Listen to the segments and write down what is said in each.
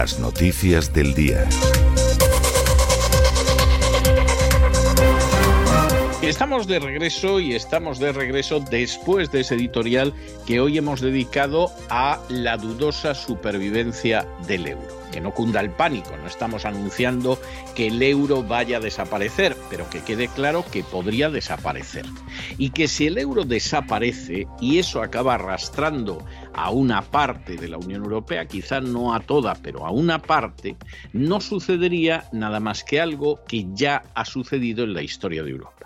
Las noticias del día. Estamos de regreso y estamos de regreso después de ese editorial que hoy hemos dedicado a la dudosa supervivencia del euro. No cunda el pánico, no estamos anunciando que el euro vaya a desaparecer, pero que quede claro que podría desaparecer. Y que si el euro desaparece y eso acaba arrastrando a una parte de la Unión Europea, quizá no a toda, pero a una parte, no sucedería nada más que algo que ya ha sucedido en la historia de Europa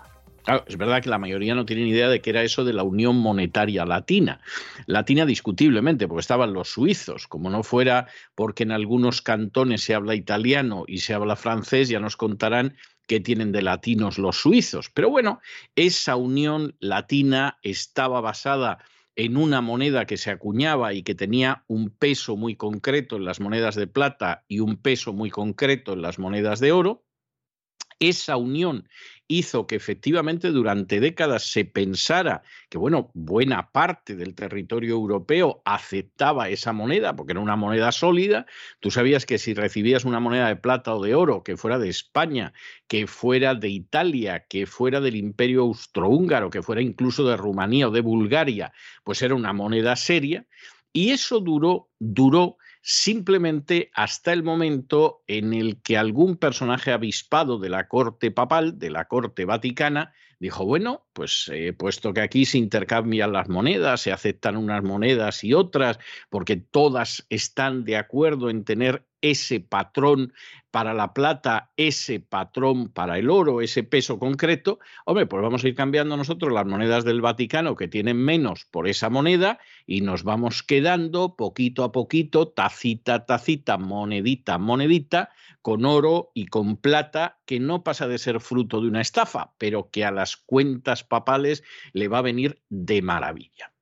es verdad que la mayoría no tienen idea de qué era eso de la Unión Monetaria Latina. Latina discutiblemente, porque estaban los suizos, como no fuera porque en algunos cantones se habla italiano y se habla francés, ya nos contarán qué tienen de latinos los suizos. Pero bueno, esa Unión Latina estaba basada en una moneda que se acuñaba y que tenía un peso muy concreto en las monedas de plata y un peso muy concreto en las monedas de oro. Esa unión hizo que efectivamente durante décadas se pensara que, bueno, buena parte del territorio europeo aceptaba esa moneda, porque era una moneda sólida. Tú sabías que si recibías una moneda de plata o de oro que fuera de España, que fuera de Italia, que fuera del Imperio Austrohúngaro, que fuera incluso de Rumanía o de Bulgaria, pues era una moneda seria. Y eso duró, duró simplemente hasta el momento en el que algún personaje avispado de la corte papal, de la corte vaticana, dijo, bueno, pues eh, puesto que aquí se intercambian las monedas, se aceptan unas monedas y otras, porque todas están de acuerdo en tener ese patrón para la plata, ese patrón para el oro, ese peso concreto, hombre, pues vamos a ir cambiando nosotros las monedas del Vaticano que tienen menos por esa moneda y nos vamos quedando poquito a poquito, tacita, tacita, monedita, monedita, con oro y con plata, que no pasa de ser fruto de una estafa, pero que a las cuentas papales le va a venir de maravilla.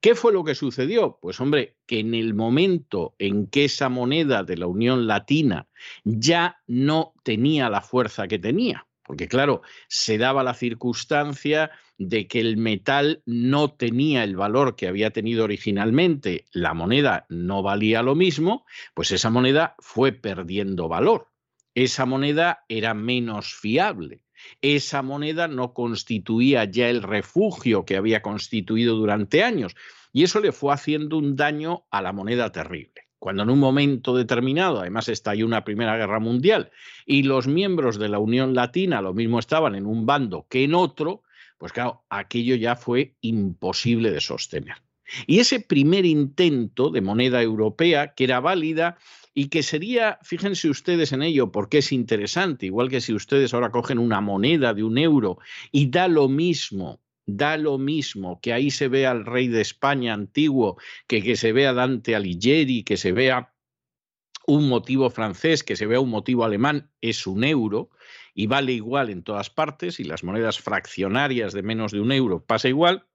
¿Qué fue lo que sucedió? Pues hombre, que en el momento en que esa moneda de la Unión Latina ya no tenía la fuerza que tenía, porque claro, se daba la circunstancia de que el metal no tenía el valor que había tenido originalmente, la moneda no valía lo mismo, pues esa moneda fue perdiendo valor. Esa moneda era menos fiable esa moneda no constituía ya el refugio que había constituido durante años. Y eso le fue haciendo un daño a la moneda terrible. Cuando en un momento determinado, además estalló una Primera Guerra Mundial, y los miembros de la Unión Latina lo mismo estaban en un bando que en otro, pues claro, aquello ya fue imposible de sostener. Y ese primer intento de moneda europea, que era válida, y que sería, fíjense ustedes en ello, porque es interesante, igual que si ustedes ahora cogen una moneda de un euro y da lo mismo, da lo mismo, que ahí se vea al rey de España antiguo, que que se vea Dante Alighieri, que se vea un motivo francés, que se vea un motivo alemán, es un euro y vale igual en todas partes y las monedas fraccionarias de menos de un euro pasa igual.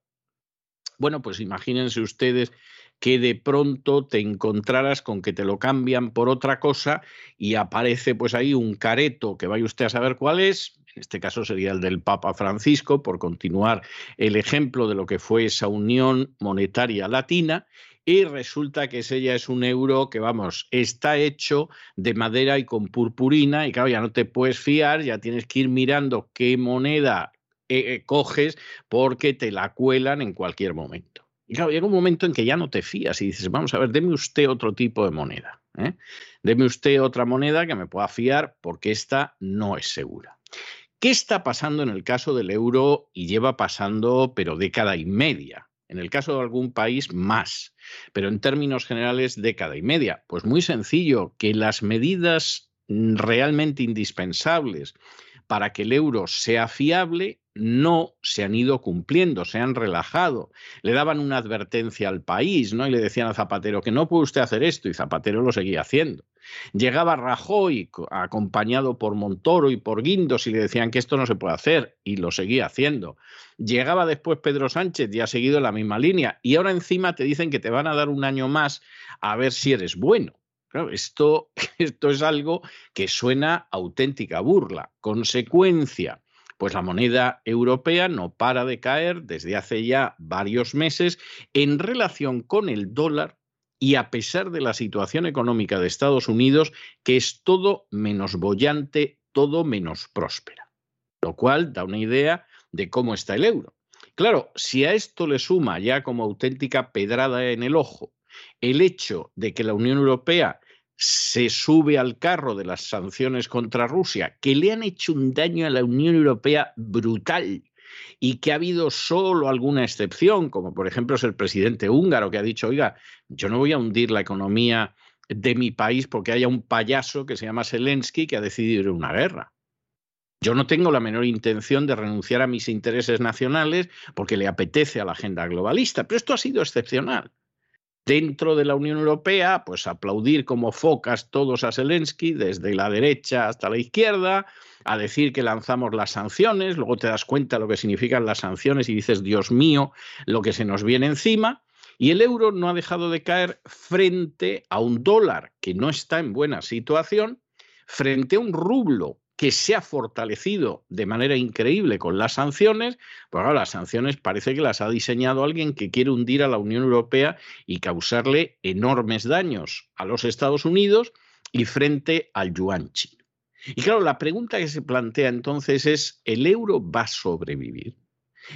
Bueno, pues imagínense ustedes que de pronto te encontraras con que te lo cambian por otra cosa y aparece pues ahí un careto que vaya usted a saber cuál es, en este caso sería el del Papa Francisco, por continuar el ejemplo de lo que fue esa unión monetaria latina, y resulta que ya es un euro que, vamos, está hecho de madera y con purpurina, y claro, ya no te puedes fiar, ya tienes que ir mirando qué moneda eh, eh, coges porque te la cuelan en cualquier momento. Y claro, llega un momento en que ya no te fías y dices, vamos a ver, deme usted otro tipo de moneda. ¿eh? Deme usted otra moneda que me pueda fiar porque esta no es segura. ¿Qué está pasando en el caso del euro y lleva pasando, pero década y media? En el caso de algún país, más. Pero en términos generales, década y media. Pues muy sencillo, que las medidas realmente indispensables para que el euro sea fiable no se han ido cumpliendo, se han relajado. Le daban una advertencia al país, ¿no? Y le decían a Zapatero que no puede usted hacer esto, y Zapatero lo seguía haciendo. Llegaba Rajoy acompañado por Montoro y por Guindos y le decían que esto no se puede hacer y lo seguía haciendo. Llegaba después Pedro Sánchez y ha seguido la misma línea y ahora encima te dicen que te van a dar un año más a ver si eres bueno. esto, esto es algo que suena auténtica burla. Consecuencia, pues la moneda europea no para de caer desde hace ya varios meses en relación con el dólar y a pesar de la situación económica de Estados Unidos, que es todo menos bollante, todo menos próspera. Lo cual da una idea de cómo está el euro. Claro, si a esto le suma ya como auténtica pedrada en el ojo el hecho de que la Unión Europea se sube al carro de las sanciones contra Rusia, que le han hecho un daño a la Unión Europea brutal y que ha habido solo alguna excepción, como por ejemplo es el presidente húngaro que ha dicho, oiga, yo no voy a hundir la economía de mi país porque haya un payaso que se llama Zelensky que ha decidido ir a una guerra. Yo no tengo la menor intención de renunciar a mis intereses nacionales porque le apetece a la agenda globalista, pero esto ha sido excepcional dentro de la Unión Europea, pues aplaudir como focas todos a Zelensky, desde la derecha hasta la izquierda, a decir que lanzamos las sanciones, luego te das cuenta lo que significan las sanciones y dices, Dios mío, lo que se nos viene encima. Y el euro no ha dejado de caer frente a un dólar que no está en buena situación, frente a un rublo que se ha fortalecido de manera increíble con las sanciones, pues ahora las sanciones parece que las ha diseñado alguien que quiere hundir a la Unión Europea y causarle enormes daños a los Estados Unidos y frente al yuan chino. Y claro, la pregunta que se plantea entonces es, ¿el euro va a sobrevivir?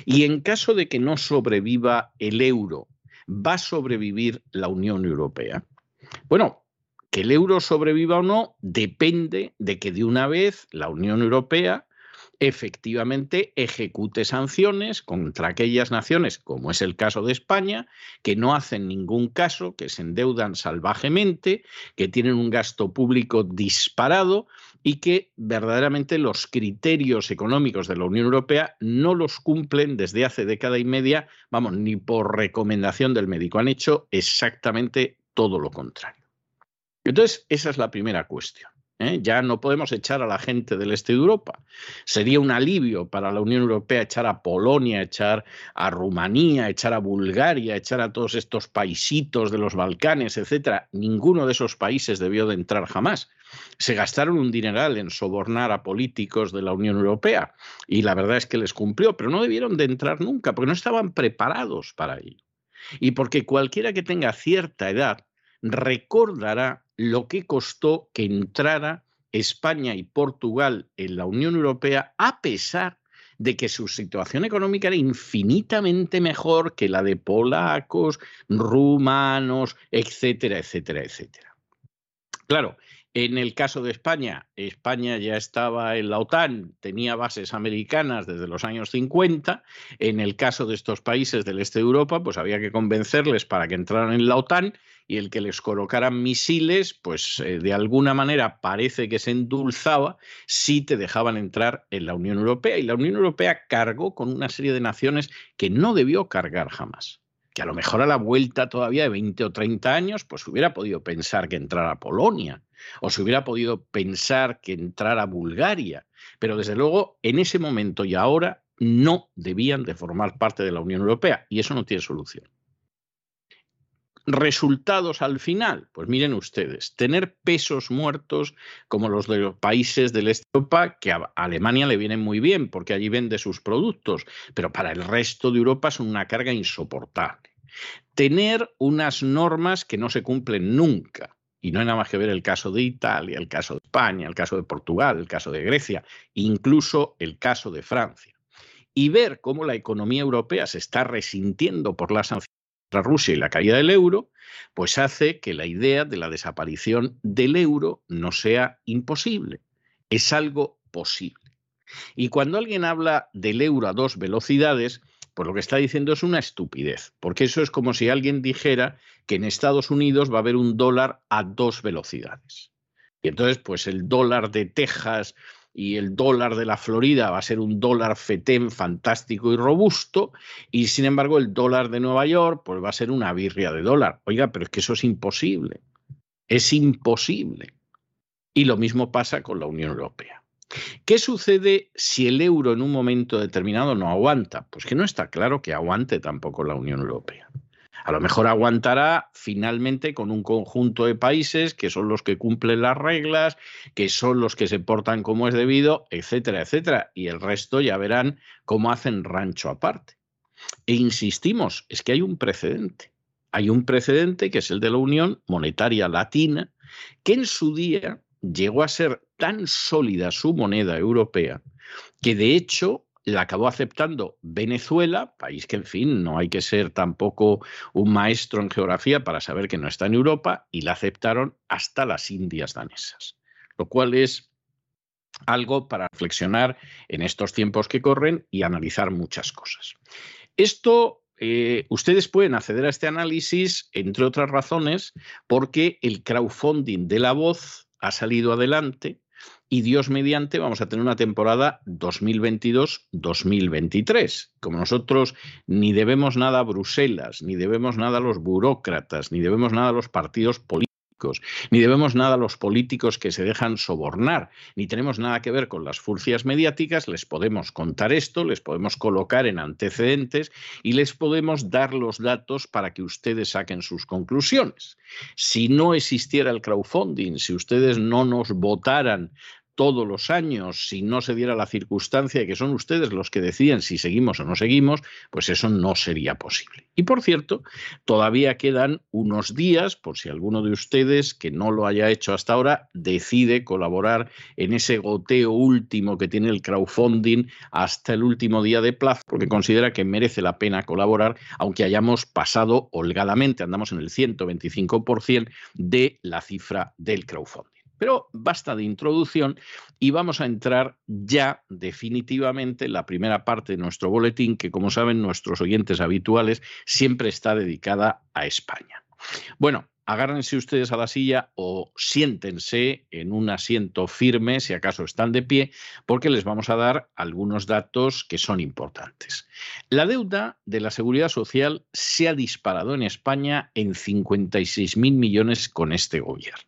Y en caso de que no sobreviva el euro, ¿va a sobrevivir la Unión Europea? Bueno, el euro sobreviva o no depende de que de una vez la Unión Europea efectivamente ejecute sanciones contra aquellas naciones, como es el caso de España, que no hacen ningún caso, que se endeudan salvajemente, que tienen un gasto público disparado y que verdaderamente los criterios económicos de la Unión Europea no los cumplen desde hace década y media, vamos, ni por recomendación del médico. Han hecho exactamente todo lo contrario. Entonces, esa es la primera cuestión. ¿eh? Ya no podemos echar a la gente del este de Europa. Sería un alivio para la Unión Europea echar a Polonia, echar a Rumanía, echar a Bulgaria, echar a todos estos paisitos de los Balcanes, etcétera. Ninguno de esos países debió de entrar jamás. Se gastaron un dineral en sobornar a políticos de la Unión Europea y la verdad es que les cumplió, pero no debieron de entrar nunca porque no estaban preparados para ello. Y porque cualquiera que tenga cierta edad recordará lo que costó que entrara España y Portugal en la Unión Europea a pesar de que su situación económica era infinitamente mejor que la de polacos, rumanos, etcétera, etcétera, etcétera. Claro, en el caso de España, España ya estaba en la OTAN, tenía bases americanas desde los años 50. En el caso de estos países del este de Europa, pues había que convencerles para que entraran en la OTAN y el que les colocaran misiles, pues eh, de alguna manera parece que se endulzaba si te dejaban entrar en la Unión Europea. Y la Unión Europea cargó con una serie de naciones que no debió cargar jamás que a lo mejor a la vuelta todavía de 20 o 30 años, pues hubiera podido pensar que entrara Polonia, o se hubiera podido pensar que entrara Bulgaria, pero desde luego en ese momento y ahora no debían de formar parte de la Unión Europea, y eso no tiene solución. Resultados al final, pues miren ustedes, tener pesos muertos como los de los países del este de Europa, que a Alemania le vienen muy bien porque allí vende sus productos, pero para el resto de Europa son una carga insoportable. Tener unas normas que no se cumplen nunca. Y no hay nada más que ver el caso de Italia, el caso de España, el caso de Portugal, el caso de Grecia, incluso el caso de Francia. Y ver cómo la economía europea se está resintiendo por las sanciones Rusia y la caída del euro, pues hace que la idea de la desaparición del euro no sea imposible. Es algo posible. Y cuando alguien habla del euro a dos velocidades, pues lo que está diciendo es una estupidez, porque eso es como si alguien dijera que en Estados Unidos va a haber un dólar a dos velocidades. Y entonces, pues el dólar de Texas y el dólar de la Florida va a ser un dólar fetén fantástico y robusto, y sin embargo el dólar de Nueva York pues va a ser una birria de dólar. Oiga, pero es que eso es imposible. Es imposible. Y lo mismo pasa con la Unión Europea. ¿Qué sucede si el euro en un momento determinado no aguanta? Pues que no está claro que aguante tampoco la Unión Europea. A lo mejor aguantará finalmente con un conjunto de países que son los que cumplen las reglas, que son los que se portan como es debido, etcétera, etcétera. Y el resto ya verán cómo hacen rancho aparte. E insistimos, es que hay un precedente. Hay un precedente que es el de la Unión Monetaria Latina, que en su día llegó a ser tan sólida su moneda europea que de hecho la acabó aceptando Venezuela, país que, en fin, no hay que ser tampoco un maestro en geografía para saber que no está en Europa, y la aceptaron hasta las Indias danesas, lo cual es algo para reflexionar en estos tiempos que corren y analizar muchas cosas. Esto eh, ustedes pueden acceder a este análisis, entre otras razones, porque el crowdfunding de la voz ha salido adelante y Dios mediante vamos a tener una temporada 2022-2023. Como nosotros ni debemos nada a Bruselas, ni debemos nada a los burócratas, ni debemos nada a los partidos políticos, ni debemos nada a los políticos que se dejan sobornar, ni tenemos nada que ver con las furcias mediáticas, les podemos contar esto, les podemos colocar en antecedentes y les podemos dar los datos para que ustedes saquen sus conclusiones. Si no existiera el crowdfunding, si ustedes no nos votaran todos los años, si no se diera la circunstancia de que son ustedes los que deciden si seguimos o no seguimos, pues eso no sería posible. Y por cierto, todavía quedan unos días, por si alguno de ustedes que no lo haya hecho hasta ahora decide colaborar en ese goteo último que tiene el crowdfunding hasta el último día de plazo, porque considera que merece la pena colaborar, aunque hayamos pasado holgadamente, andamos en el 125% de la cifra del crowdfunding. Pero basta de introducción y vamos a entrar ya definitivamente en la primera parte de nuestro boletín, que como saben nuestros oyentes habituales siempre está dedicada a España. Bueno, agárrense ustedes a la silla o siéntense en un asiento firme, si acaso están de pie, porque les vamos a dar algunos datos que son importantes. La deuda de la seguridad social se ha disparado en España en 56.000 millones con este gobierno.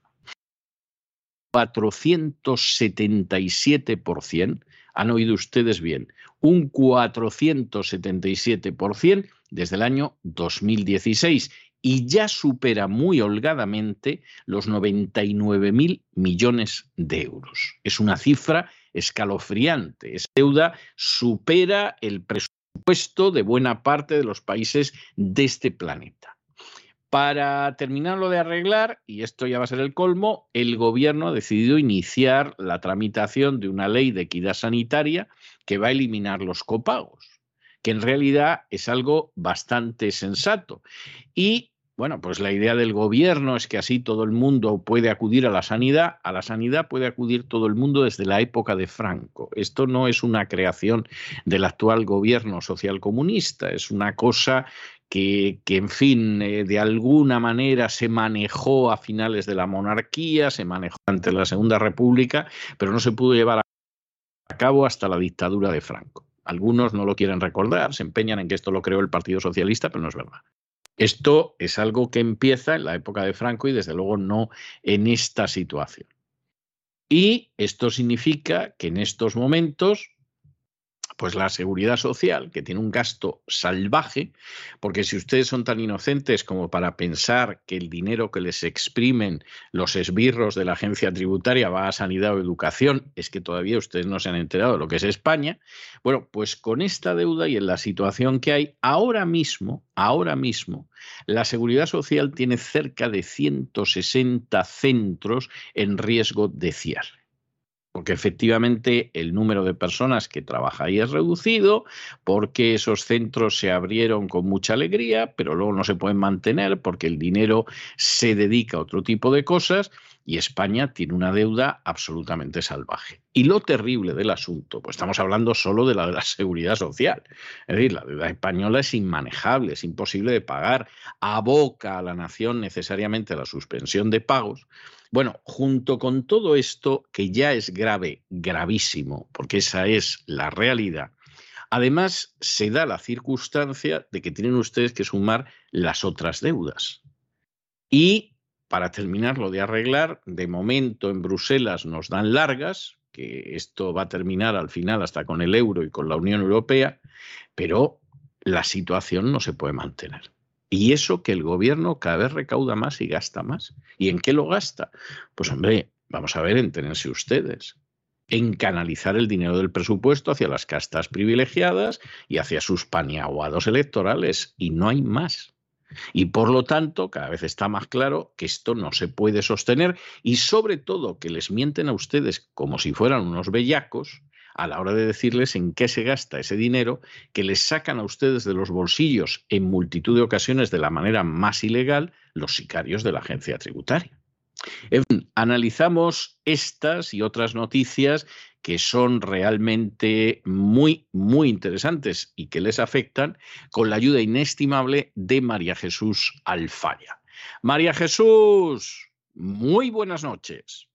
477%, han oído ustedes bien, un 477% desde el año 2016 y ya supera muy holgadamente los 99.000 millones de euros. Es una cifra escalofriante. Esa deuda supera el presupuesto de buena parte de los países de este planeta. Para terminarlo de arreglar, y esto ya va a ser el colmo, el gobierno ha decidido iniciar la tramitación de una ley de equidad sanitaria que va a eliminar los copagos que en realidad es algo bastante sensato. Y bueno, pues la idea del gobierno es que así todo el mundo puede acudir a la sanidad. A la sanidad puede acudir todo el mundo desde la época de Franco. Esto no es una creación del actual gobierno socialcomunista, es una cosa que, en fin, eh, de alguna manera se manejó a finales de la monarquía, se manejó ante la Segunda República, pero no se pudo llevar a cabo hasta la dictadura de Franco. Algunos no lo quieren recordar, se empeñan en que esto lo creó el Partido Socialista, pero no es verdad. Esto es algo que empieza en la época de Franco y desde luego no en esta situación. Y esto significa que en estos momentos pues la seguridad social, que tiene un gasto salvaje, porque si ustedes son tan inocentes como para pensar que el dinero que les exprimen los esbirros de la agencia tributaria va a sanidad o educación, es que todavía ustedes no se han enterado de lo que es España. Bueno, pues con esta deuda y en la situación que hay ahora mismo, ahora mismo, la seguridad social tiene cerca de 160 centros en riesgo de cierre porque efectivamente el número de personas que trabaja ahí es reducido, porque esos centros se abrieron con mucha alegría, pero luego no se pueden mantener porque el dinero se dedica a otro tipo de cosas y España tiene una deuda absolutamente salvaje. Y lo terrible del asunto, pues estamos hablando solo de la de la seguridad social. Es decir, la deuda española es inmanejable, es imposible de pagar, aboca a la nación necesariamente la suspensión de pagos. Bueno, junto con todo esto, que ya es grave, gravísimo, porque esa es la realidad, además se da la circunstancia de que tienen ustedes que sumar las otras deudas. Y para terminarlo de arreglar, de momento en Bruselas nos dan largas, que esto va a terminar al final hasta con el euro y con la Unión Europea, pero la situación no se puede mantener. Y eso que el gobierno cada vez recauda más y gasta más. ¿Y en qué lo gasta? Pues hombre, vamos a ver, entenense ustedes en canalizar el dinero del presupuesto hacia las castas privilegiadas y hacia sus paniaguados electorales. Y no hay más. Y por lo tanto, cada vez está más claro que esto no se puede sostener y sobre todo que les mienten a ustedes como si fueran unos bellacos a la hora de decirles en qué se gasta ese dinero que les sacan a ustedes de los bolsillos en multitud de ocasiones de la manera más ilegal los sicarios de la agencia tributaria. analizamos estas y otras noticias que son realmente muy, muy interesantes y que les afectan con la ayuda inestimable de María Jesús Alfaya. María Jesús, muy buenas noches.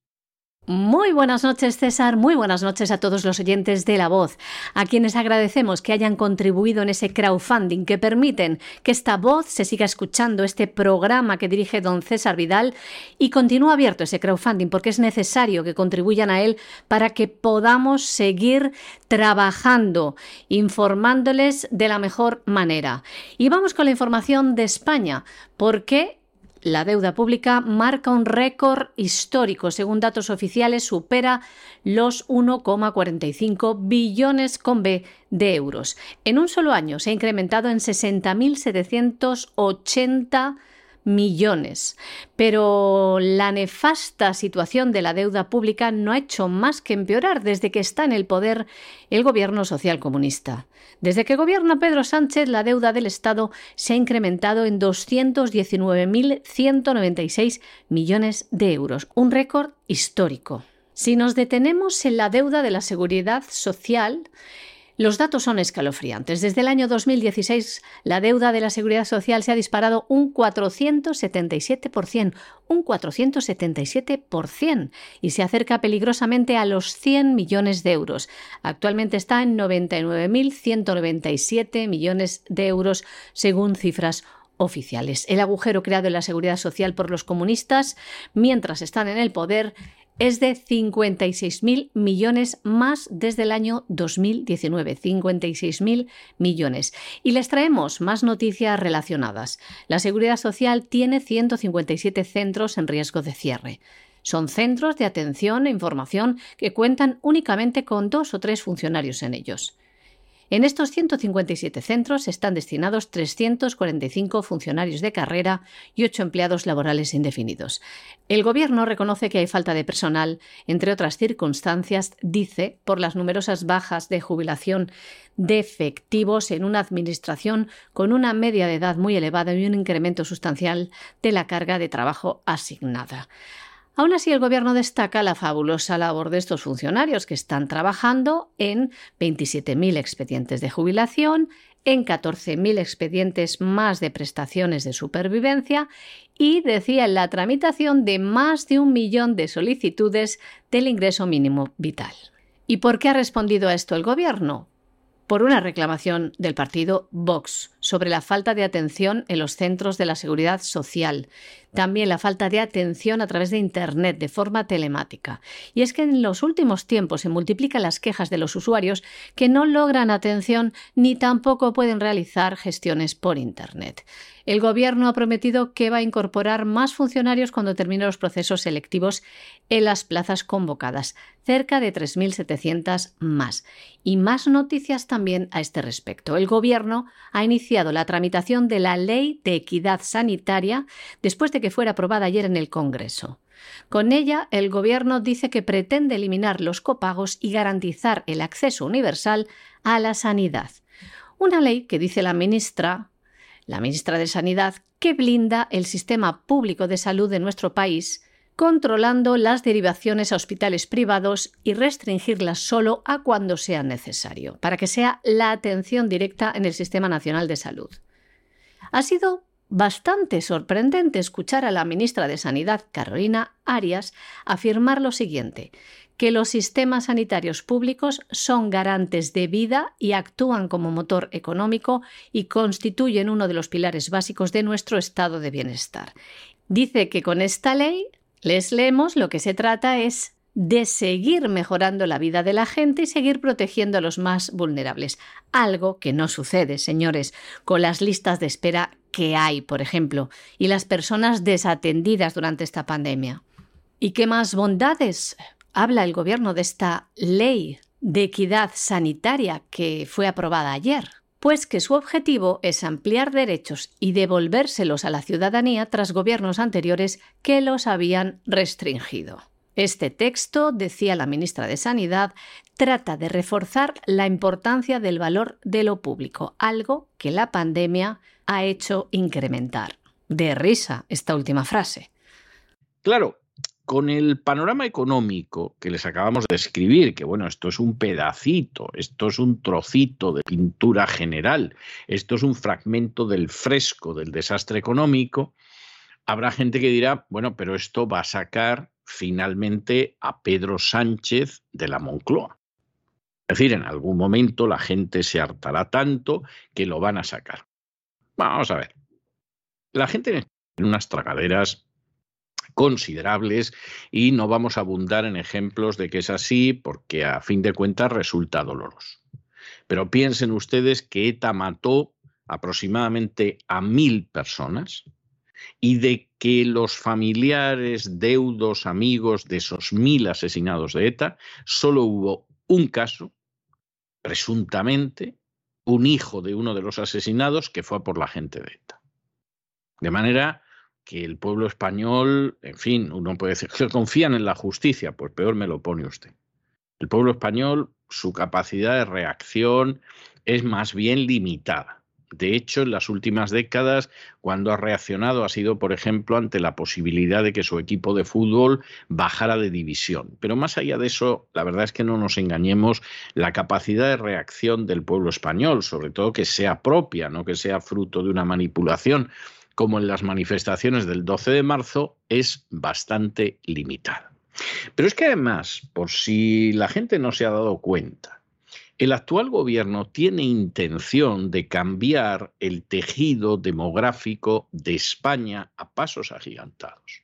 Muy buenas noches César, muy buenas noches a todos los oyentes de La Voz, a quienes agradecemos que hayan contribuido en ese crowdfunding que permiten que esta voz se siga escuchando, este programa que dirige don César Vidal y continúa abierto ese crowdfunding porque es necesario que contribuyan a él para que podamos seguir trabajando, informándoles de la mejor manera. Y vamos con la información de España, porque la deuda pública marca un récord histórico. Según datos oficiales, supera los 1,45 billones con B de euros. En un solo año se ha incrementado en 60.780 millones. Pero la nefasta situación de la deuda pública no ha hecho más que empeorar desde que está en el poder el gobierno social comunista. Desde que gobierna Pedro Sánchez, la deuda del Estado se ha incrementado en 219.196 millones de euros, un récord histórico. Si nos detenemos en la deuda de la seguridad social, los datos son escalofriantes. Desde el año 2016, la deuda de la seguridad social se ha disparado un 477%, un 477%, y se acerca peligrosamente a los 100 millones de euros. Actualmente está en 99.197 millones de euros, según cifras oficiales. El agujero creado en la seguridad social por los comunistas, mientras están en el poder, es de 56.000 millones más desde el año 2019. 56.000 millones. Y les traemos más noticias relacionadas. La Seguridad Social tiene 157 centros en riesgo de cierre. Son centros de atención e información que cuentan únicamente con dos o tres funcionarios en ellos. En estos 157 centros están destinados 345 funcionarios de carrera y 8 empleados laborales indefinidos. El Gobierno reconoce que hay falta de personal, entre otras circunstancias, dice, por las numerosas bajas de jubilación de efectivos en una administración con una media de edad muy elevada y un incremento sustancial de la carga de trabajo asignada. Aún así, el Gobierno destaca la fabulosa labor de estos funcionarios que están trabajando en 27.000 expedientes de jubilación, en 14.000 expedientes más de prestaciones de supervivencia y, decía, en la tramitación de más de un millón de solicitudes del ingreso mínimo vital. ¿Y por qué ha respondido a esto el Gobierno? por una reclamación del partido Vox sobre la falta de atención en los centros de la seguridad social, también la falta de atención a través de Internet de forma telemática. Y es que en los últimos tiempos se multiplican las quejas de los usuarios que no logran atención ni tampoco pueden realizar gestiones por Internet. El Gobierno ha prometido que va a incorporar más funcionarios cuando termine los procesos selectivos en las plazas convocadas, cerca de 3.700 más. Y más noticias también a este respecto. El Gobierno ha iniciado la tramitación de la Ley de Equidad Sanitaria después de que fuera aprobada ayer en el Congreso. Con ella, el Gobierno dice que pretende eliminar los copagos y garantizar el acceso universal a la sanidad. Una ley que dice la ministra la ministra de Sanidad, que blinda el sistema público de salud de nuestro país, controlando las derivaciones a hospitales privados y restringirlas solo a cuando sea necesario, para que sea la atención directa en el Sistema Nacional de Salud. Ha sido bastante sorprendente escuchar a la ministra de Sanidad, Carolina Arias, afirmar lo siguiente, que los sistemas sanitarios públicos son garantes de vida y actúan como motor económico y constituyen uno de los pilares básicos de nuestro estado de bienestar. Dice que con esta ley, les leemos, lo que se trata es de seguir mejorando la vida de la gente y seguir protegiendo a los más vulnerables. Algo que no sucede, señores, con las listas de espera que hay, por ejemplo, y las personas desatendidas durante esta pandemia. ¿Y qué más bondades habla el Gobierno de esta ley de equidad sanitaria que fue aprobada ayer? Pues que su objetivo es ampliar derechos y devolvérselos a la ciudadanía tras gobiernos anteriores que los habían restringido. Este texto, decía la ministra de Sanidad, trata de reforzar la importancia del valor de lo público, algo que la pandemia ha hecho incrementar. De risa esta última frase. Claro, con el panorama económico que les acabamos de escribir, que bueno, esto es un pedacito, esto es un trocito de pintura general, esto es un fragmento del fresco del desastre económico, habrá gente que dirá, bueno, pero esto va a sacar finalmente a Pedro Sánchez de la Moncloa. Es decir, en algún momento la gente se hartará tanto que lo van a sacar. Vamos a ver. La gente en unas tragaderas considerables y no vamos a abundar en ejemplos de que es así porque a fin de cuentas resulta doloroso. Pero piensen ustedes que ETA mató aproximadamente a mil personas y de que los familiares, deudos, amigos de esos mil asesinados de ETA, solo hubo un caso, presuntamente, un hijo de uno de los asesinados que fue por la gente de ETA. De manera que el pueblo español, en fin, uno puede decir que confían en la justicia, pues peor me lo pone usted. El pueblo español, su capacidad de reacción es más bien limitada. De hecho, en las últimas décadas, cuando ha reaccionado ha sido, por ejemplo, ante la posibilidad de que su equipo de fútbol bajara de división. Pero más allá de eso, la verdad es que no nos engañemos, la capacidad de reacción del pueblo español, sobre todo que sea propia, no que sea fruto de una manipulación, como en las manifestaciones del 12 de marzo, es bastante limitada. Pero es que además, por si la gente no se ha dado cuenta, el actual gobierno tiene intención de cambiar el tejido demográfico de España a pasos agigantados.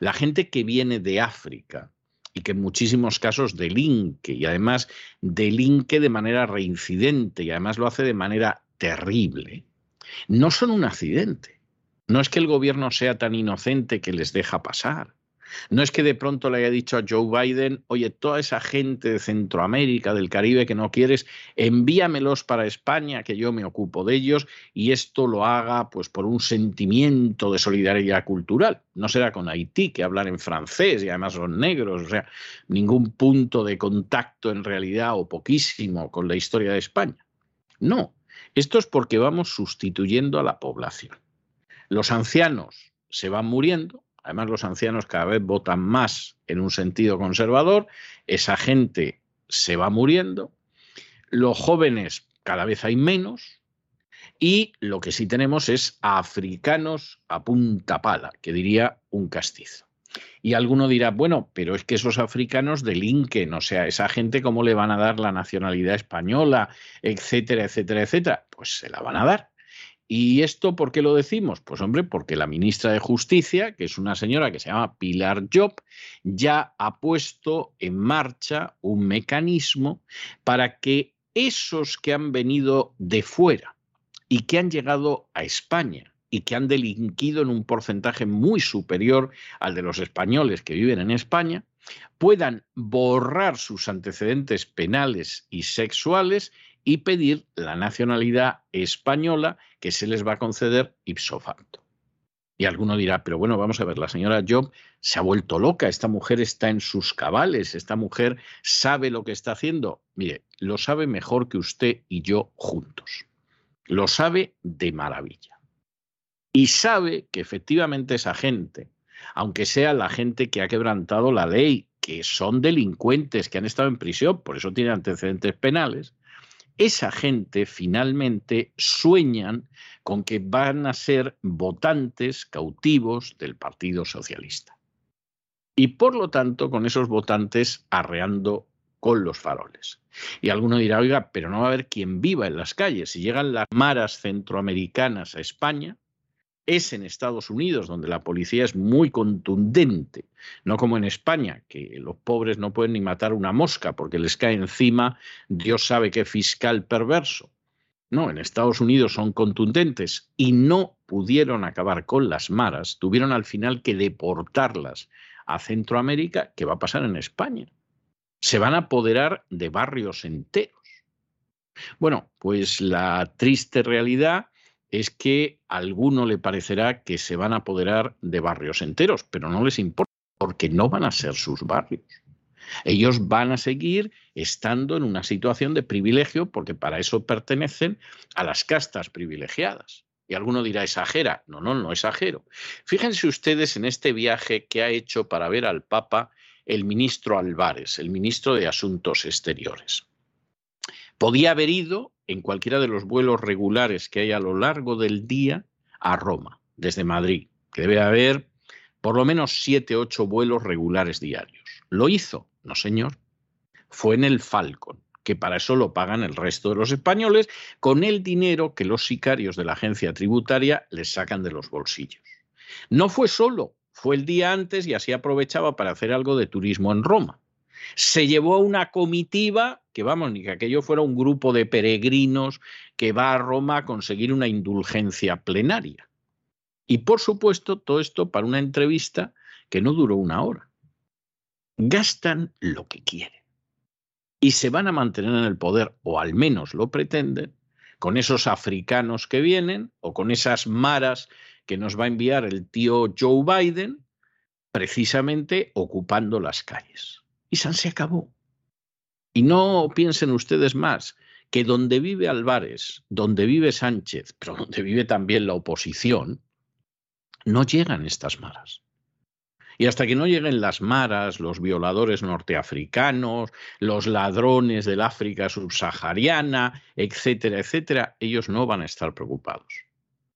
La gente que viene de África y que en muchísimos casos delinque y además delinque de manera reincidente y además lo hace de manera terrible, no son un accidente. No es que el gobierno sea tan inocente que les deja pasar. No es que de pronto le haya dicho a Joe Biden, oye, toda esa gente de Centroamérica, del Caribe que no quieres, envíamelos para España, que yo me ocupo de ellos, y esto lo haga pues por un sentimiento de solidaridad cultural. No será con Haití, que hablan en francés y además son negros, o sea, ningún punto de contacto en realidad o poquísimo con la historia de España. No, esto es porque vamos sustituyendo a la población. Los ancianos se van muriendo, Además, los ancianos cada vez votan más en un sentido conservador, esa gente se va muriendo, los jóvenes cada vez hay menos y lo que sí tenemos es africanos a punta pala, que diría un castizo. Y alguno dirá, bueno, pero es que esos africanos delinquen, o sea, esa gente cómo le van a dar la nacionalidad española, etcétera, etcétera, etcétera. Pues se la van a dar. ¿Y esto por qué lo decimos? Pues hombre, porque la ministra de Justicia, que es una señora que se llama Pilar Job, ya ha puesto en marcha un mecanismo para que esos que han venido de fuera y que han llegado a España y que han delinquido en un porcentaje muy superior al de los españoles que viven en España, puedan borrar sus antecedentes penales y sexuales y pedir la nacionalidad española que se les va a conceder ipso facto. Y alguno dirá, pero bueno, vamos a ver, la señora Job se ha vuelto loca, esta mujer está en sus cabales, esta mujer sabe lo que está haciendo. Mire, lo sabe mejor que usted y yo juntos. Lo sabe de maravilla. Y sabe que efectivamente esa gente, aunque sea la gente que ha quebrantado la ley, que son delincuentes, que han estado en prisión, por eso tienen antecedentes penales, esa gente finalmente sueñan con que van a ser votantes cautivos del Partido Socialista. Y por lo tanto, con esos votantes arreando con los faroles. Y alguno dirá, oiga, pero no va a haber quien viva en las calles. Si llegan las maras centroamericanas a España, es en Estados Unidos, donde la policía es muy contundente, no como en España, que los pobres no pueden ni matar una mosca porque les cae encima Dios sabe qué fiscal perverso. No, en Estados Unidos son contundentes y no pudieron acabar con las maras, tuvieron al final que deportarlas a Centroamérica, ¿qué va a pasar en España? Se van a apoderar de barrios enteros. Bueno, pues la triste realidad es que a alguno le parecerá que se van a apoderar de barrios enteros, pero no les importa porque no van a ser sus barrios. Ellos van a seguir estando en una situación de privilegio porque para eso pertenecen a las castas privilegiadas. Y alguno dirá, exagera. No, no, no exagero. Fíjense ustedes en este viaje que ha hecho para ver al Papa el ministro Álvarez, el ministro de Asuntos Exteriores. Podía haber ido en cualquiera de los vuelos regulares que hay a lo largo del día a Roma, desde Madrid, que debe haber por lo menos siete, ocho vuelos regulares diarios. ¿Lo hizo? No, señor. Fue en el Falcon, que para eso lo pagan el resto de los españoles, con el dinero que los sicarios de la agencia tributaria les sacan de los bolsillos. No fue solo, fue el día antes y así aprovechaba para hacer algo de turismo en Roma se llevó a una comitiva que vamos, ni que aquello fuera un grupo de peregrinos que va a Roma a conseguir una indulgencia plenaria. Y por supuesto, todo esto para una entrevista que no duró una hora. Gastan lo que quieren. Y se van a mantener en el poder, o al menos lo pretenden, con esos africanos que vienen o con esas maras que nos va a enviar el tío Joe Biden, precisamente ocupando las calles. Y San se acabó. Y no piensen ustedes más que donde vive Álvarez, donde vive Sánchez, pero donde vive también la oposición, no llegan estas maras. Y hasta que no lleguen las maras, los violadores norteafricanos, los ladrones del África subsahariana, etcétera, etcétera, ellos no van a estar preocupados.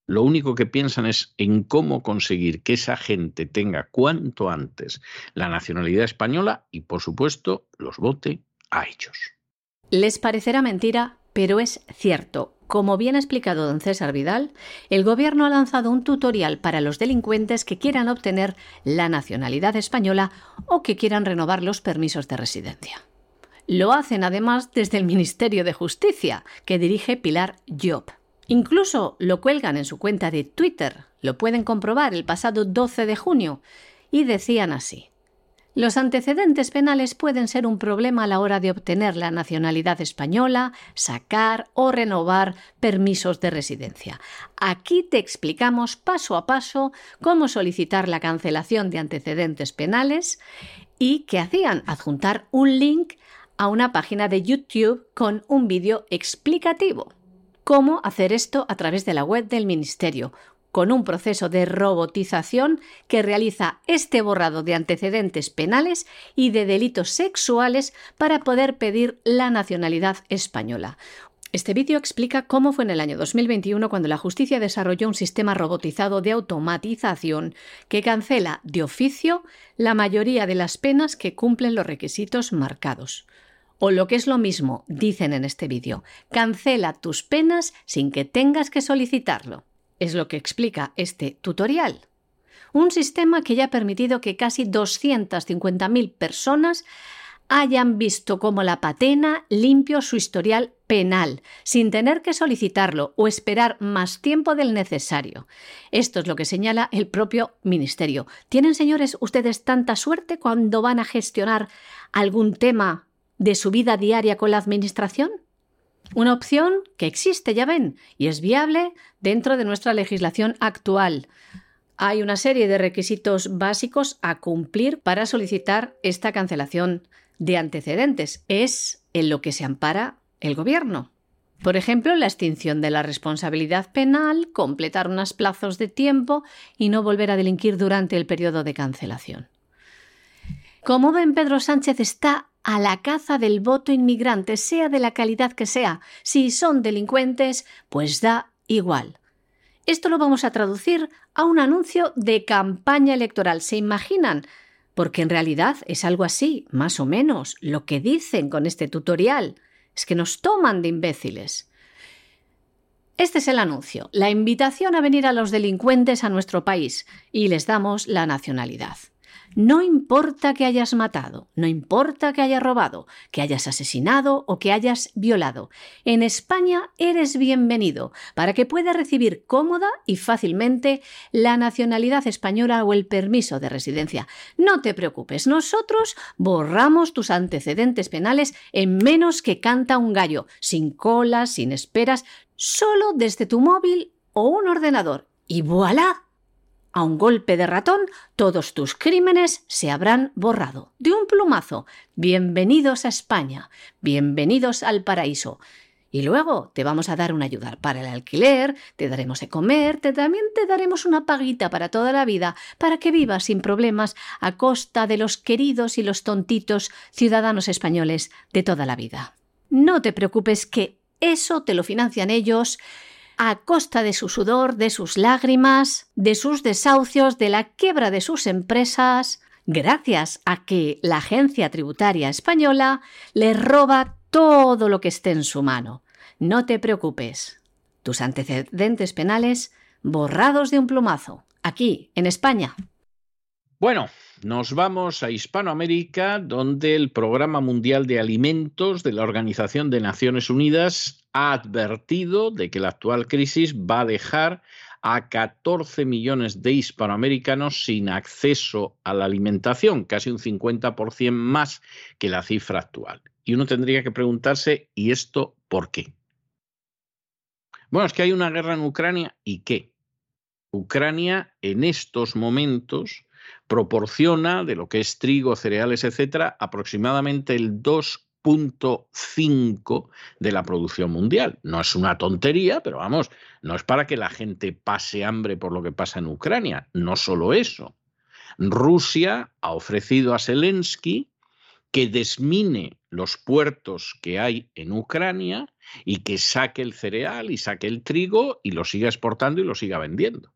Lo único que piensan es en cómo conseguir que esa gente tenga cuanto antes la nacionalidad española y, por supuesto, los vote a ellos. Les parecerá mentira, pero es cierto. Como bien ha explicado don César Vidal, el Gobierno ha lanzado un tutorial para los delincuentes que quieran obtener la nacionalidad española o que quieran renovar los permisos de residencia. Lo hacen además desde el Ministerio de Justicia, que dirige Pilar Job. Incluso lo cuelgan en su cuenta de Twitter, lo pueden comprobar el pasado 12 de junio, y decían así. Los antecedentes penales pueden ser un problema a la hora de obtener la nacionalidad española, sacar o renovar permisos de residencia. Aquí te explicamos paso a paso cómo solicitar la cancelación de antecedentes penales y que hacían adjuntar un link a una página de YouTube con un vídeo explicativo. Cómo hacer esto a través de la web del Ministerio, con un proceso de robotización que realiza este borrado de antecedentes penales y de delitos sexuales para poder pedir la nacionalidad española. Este vídeo explica cómo fue en el año 2021 cuando la justicia desarrolló un sistema robotizado de automatización que cancela de oficio la mayoría de las penas que cumplen los requisitos marcados. O lo que es lo mismo, dicen en este vídeo, cancela tus penas sin que tengas que solicitarlo. Es lo que explica este tutorial. Un sistema que ya ha permitido que casi 250.000 personas hayan visto como la patena limpio su historial penal, sin tener que solicitarlo o esperar más tiempo del necesario. Esto es lo que señala el propio Ministerio. ¿Tienen, señores, ustedes tanta suerte cuando van a gestionar algún tema de su vida diaria con la Administración? Una opción que existe, ya ven, y es viable dentro de nuestra legislación actual. Hay una serie de requisitos básicos a cumplir para solicitar esta cancelación de antecedentes. Es en lo que se ampara el Gobierno. Por ejemplo, la extinción de la responsabilidad penal, completar unos plazos de tiempo y no volver a delinquir durante el periodo de cancelación. Como ven, Pedro Sánchez está a la caza del voto inmigrante, sea de la calidad que sea. Si son delincuentes, pues da igual. Esto lo vamos a traducir a un anuncio de campaña electoral. ¿Se imaginan? Porque en realidad es algo así, más o menos, lo que dicen con este tutorial. Es que nos toman de imbéciles. Este es el anuncio, la invitación a venir a los delincuentes a nuestro país y les damos la nacionalidad. No importa que hayas matado, no importa que hayas robado, que hayas asesinado o que hayas violado. En España eres bienvenido para que puedas recibir cómoda y fácilmente la nacionalidad española o el permiso de residencia. No te preocupes, nosotros borramos tus antecedentes penales en menos que canta un gallo, sin colas, sin esperas, solo desde tu móvil o un ordenador. Y voilà, a un golpe de ratón, todos tus crímenes se habrán borrado. De un plumazo. Bienvenidos a España. Bienvenidos al paraíso. Y luego te vamos a dar una ayuda para el alquiler, te daremos de comer, te, también te daremos una paguita para toda la vida, para que vivas sin problemas a costa de los queridos y los tontitos ciudadanos españoles de toda la vida. No te preocupes que eso te lo financian ellos a costa de su sudor, de sus lágrimas, de sus desahucios, de la quiebra de sus empresas, gracias a que la agencia tributaria española le roba todo lo que esté en su mano. No te preocupes. Tus antecedentes penales borrados de un plumazo, aquí, en España. Bueno, nos vamos a Hispanoamérica, donde el Programa Mundial de Alimentos de la Organización de Naciones Unidas ha advertido de que la actual crisis va a dejar a 14 millones de hispanoamericanos sin acceso a la alimentación, casi un 50% más que la cifra actual. Y uno tendría que preguntarse, ¿y esto por qué? Bueno, es que hay una guerra en Ucrania y qué. Ucrania en estos momentos proporciona de lo que es trigo, cereales, etcétera, aproximadamente el 2.5 de la producción mundial. No es una tontería, pero vamos, no es para que la gente pase hambre por lo que pasa en Ucrania. No solo eso. Rusia ha ofrecido a Zelensky que desmine los puertos que hay en Ucrania y que saque el cereal y saque el trigo y lo siga exportando y lo siga vendiendo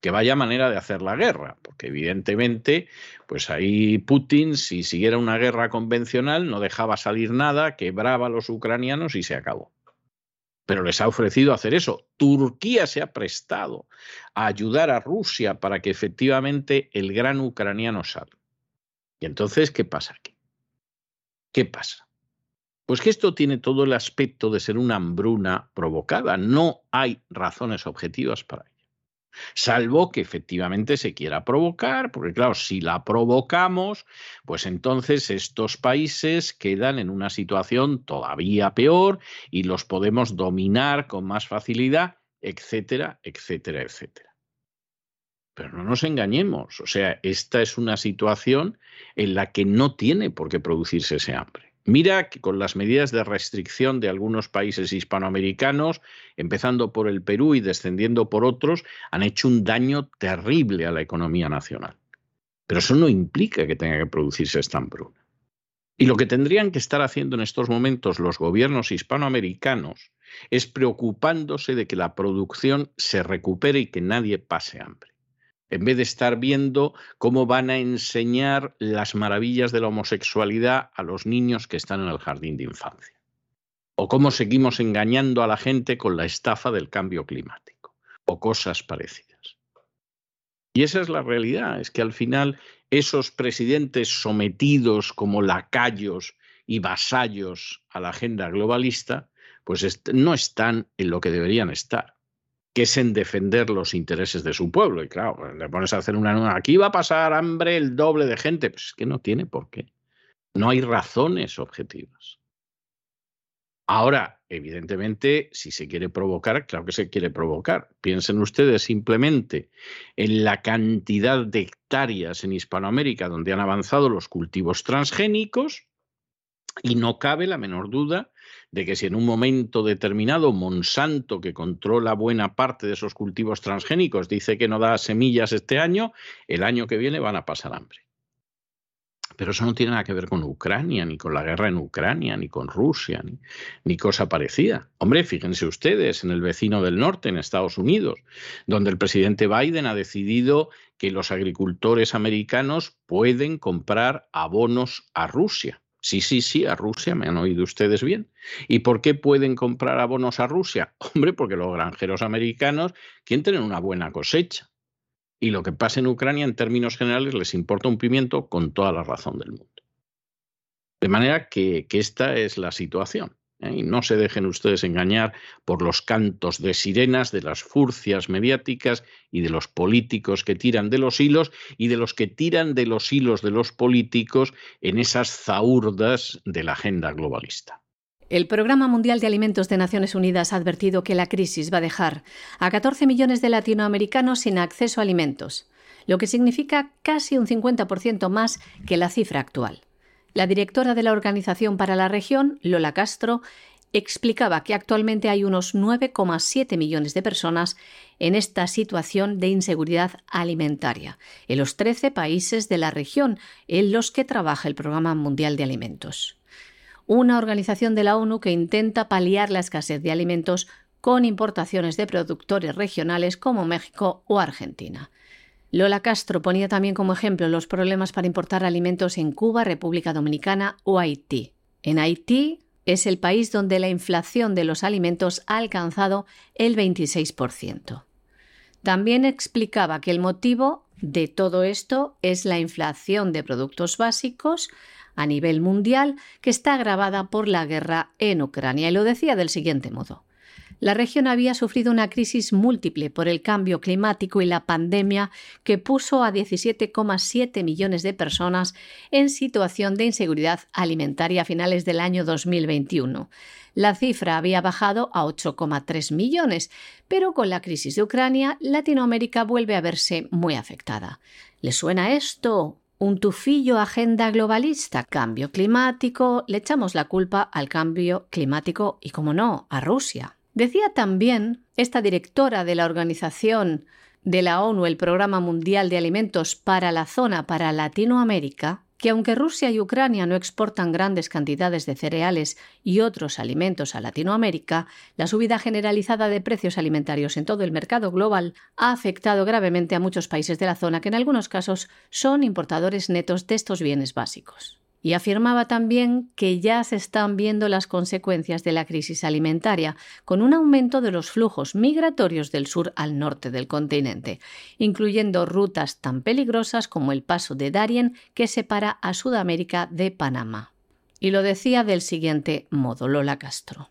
que vaya manera de hacer la guerra, porque evidentemente, pues ahí Putin, si siguiera una guerra convencional, no dejaba salir nada, quebraba a los ucranianos y se acabó. Pero les ha ofrecido hacer eso. Turquía se ha prestado a ayudar a Rusia para que efectivamente el gran ucraniano salga. Y entonces, ¿qué pasa aquí? ¿Qué pasa? Pues que esto tiene todo el aspecto de ser una hambruna provocada. No hay razones objetivas para ello salvo que efectivamente se quiera provocar, porque claro, si la provocamos, pues entonces estos países quedan en una situación todavía peor y los podemos dominar con más facilidad, etcétera, etcétera, etcétera. Pero no nos engañemos, o sea, esta es una situación en la que no tiene por qué producirse ese hambre. Mira que con las medidas de restricción de algunos países hispanoamericanos, empezando por el Perú y descendiendo por otros, han hecho un daño terrible a la economía nacional. Pero eso no implica que tenga que producirse esta hambruna. Y lo que tendrían que estar haciendo en estos momentos los gobiernos hispanoamericanos es preocupándose de que la producción se recupere y que nadie pase hambre en vez de estar viendo cómo van a enseñar las maravillas de la homosexualidad a los niños que están en el jardín de infancia. O cómo seguimos engañando a la gente con la estafa del cambio climático, o cosas parecidas. Y esa es la realidad, es que al final esos presidentes sometidos como lacayos y vasallos a la agenda globalista, pues no están en lo que deberían estar que es en defender los intereses de su pueblo. Y claro, pues, le pones a hacer una nueva, aquí va a pasar hambre el doble de gente, pues es que no tiene por qué. No hay razones objetivas. Ahora, evidentemente, si se quiere provocar, claro que se quiere provocar. Piensen ustedes simplemente en la cantidad de hectáreas en Hispanoamérica donde han avanzado los cultivos transgénicos y no cabe la menor duda de que si en un momento determinado Monsanto, que controla buena parte de esos cultivos transgénicos, dice que no da semillas este año, el año que viene van a pasar hambre. Pero eso no tiene nada que ver con Ucrania, ni con la guerra en Ucrania, ni con Rusia, ni, cosa parecida. Hombre, fíjense ustedes en el vecino del norte, en Estados Unidos, donde el presidente Biden ha decidido que los agricultores americanos pueden comprar abonos a Rusia. Sí, sí, sí, a Rusia, me han oído ustedes bien. ¿Y por qué pueden comprar abonos a Rusia? Hombre, porque los granjeros americanos quieren tener una buena cosecha. Y lo que pasa en Ucrania, en términos generales, les importa un pimiento con toda la razón del mundo. De manera que, que esta es la situación. ¿Eh? Y no se dejen ustedes engañar por los cantos de sirenas, de las furcias mediáticas y de los políticos que tiran de los hilos y de los que tiran de los hilos de los políticos en esas zaurdas de la agenda globalista. El Programa Mundial de Alimentos de Naciones Unidas ha advertido que la crisis va a dejar a 14 millones de latinoamericanos sin acceso a alimentos, lo que significa casi un 50% más que la cifra actual. La directora de la Organización para la Región, Lola Castro, explicaba que actualmente hay unos 9,7 millones de personas en esta situación de inseguridad alimentaria, en los 13 países de la región en los que trabaja el Programa Mundial de Alimentos. Una organización de la ONU que intenta paliar la escasez de alimentos con importaciones de productores regionales como México o Argentina. Lola Castro ponía también como ejemplo los problemas para importar alimentos en Cuba, República Dominicana o Haití. En Haití es el país donde la inflación de los alimentos ha alcanzado el 26%. También explicaba que el motivo de todo esto es la inflación de productos básicos a nivel mundial que está agravada por la guerra en Ucrania y lo decía del siguiente modo. La región había sufrido una crisis múltiple por el cambio climático y la pandemia que puso a 17,7 millones de personas en situación de inseguridad alimentaria a finales del año 2021. La cifra había bajado a 8,3 millones, pero con la crisis de Ucrania, Latinoamérica vuelve a verse muy afectada. ¿Le suena esto? Un tufillo agenda globalista, cambio climático, le echamos la culpa al cambio climático y, como no, a Rusia. Decía también esta directora de la organización de la ONU, el Programa Mundial de Alimentos para la Zona para Latinoamérica, que aunque Rusia y Ucrania no exportan grandes cantidades de cereales y otros alimentos a Latinoamérica, la subida generalizada de precios alimentarios en todo el mercado global ha afectado gravemente a muchos países de la zona que en algunos casos son importadores netos de estos bienes básicos y afirmaba también que ya se están viendo las consecuencias de la crisis alimentaria, con un aumento de los flujos migratorios del sur al norte del continente, incluyendo rutas tan peligrosas como el paso de Darien que separa a Sudamérica de Panamá. Y lo decía del siguiente modo Lola Castro.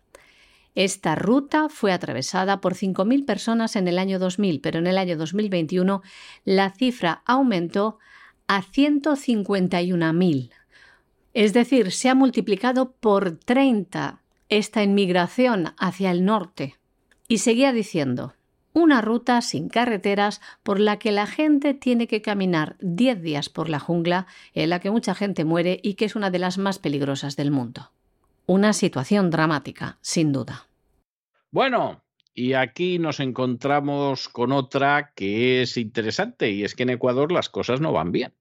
Esta ruta fue atravesada por 5.000 personas en el año 2000, pero en el año 2021 la cifra aumentó a 151.000 es decir, se ha multiplicado por 30 esta inmigración hacia el norte. Y seguía diciendo, una ruta sin carreteras por la que la gente tiene que caminar 10 días por la jungla, en la que mucha gente muere y que es una de las más peligrosas del mundo. Una situación dramática, sin duda. Bueno, y aquí nos encontramos con otra que es interesante y es que en Ecuador las cosas no van bien.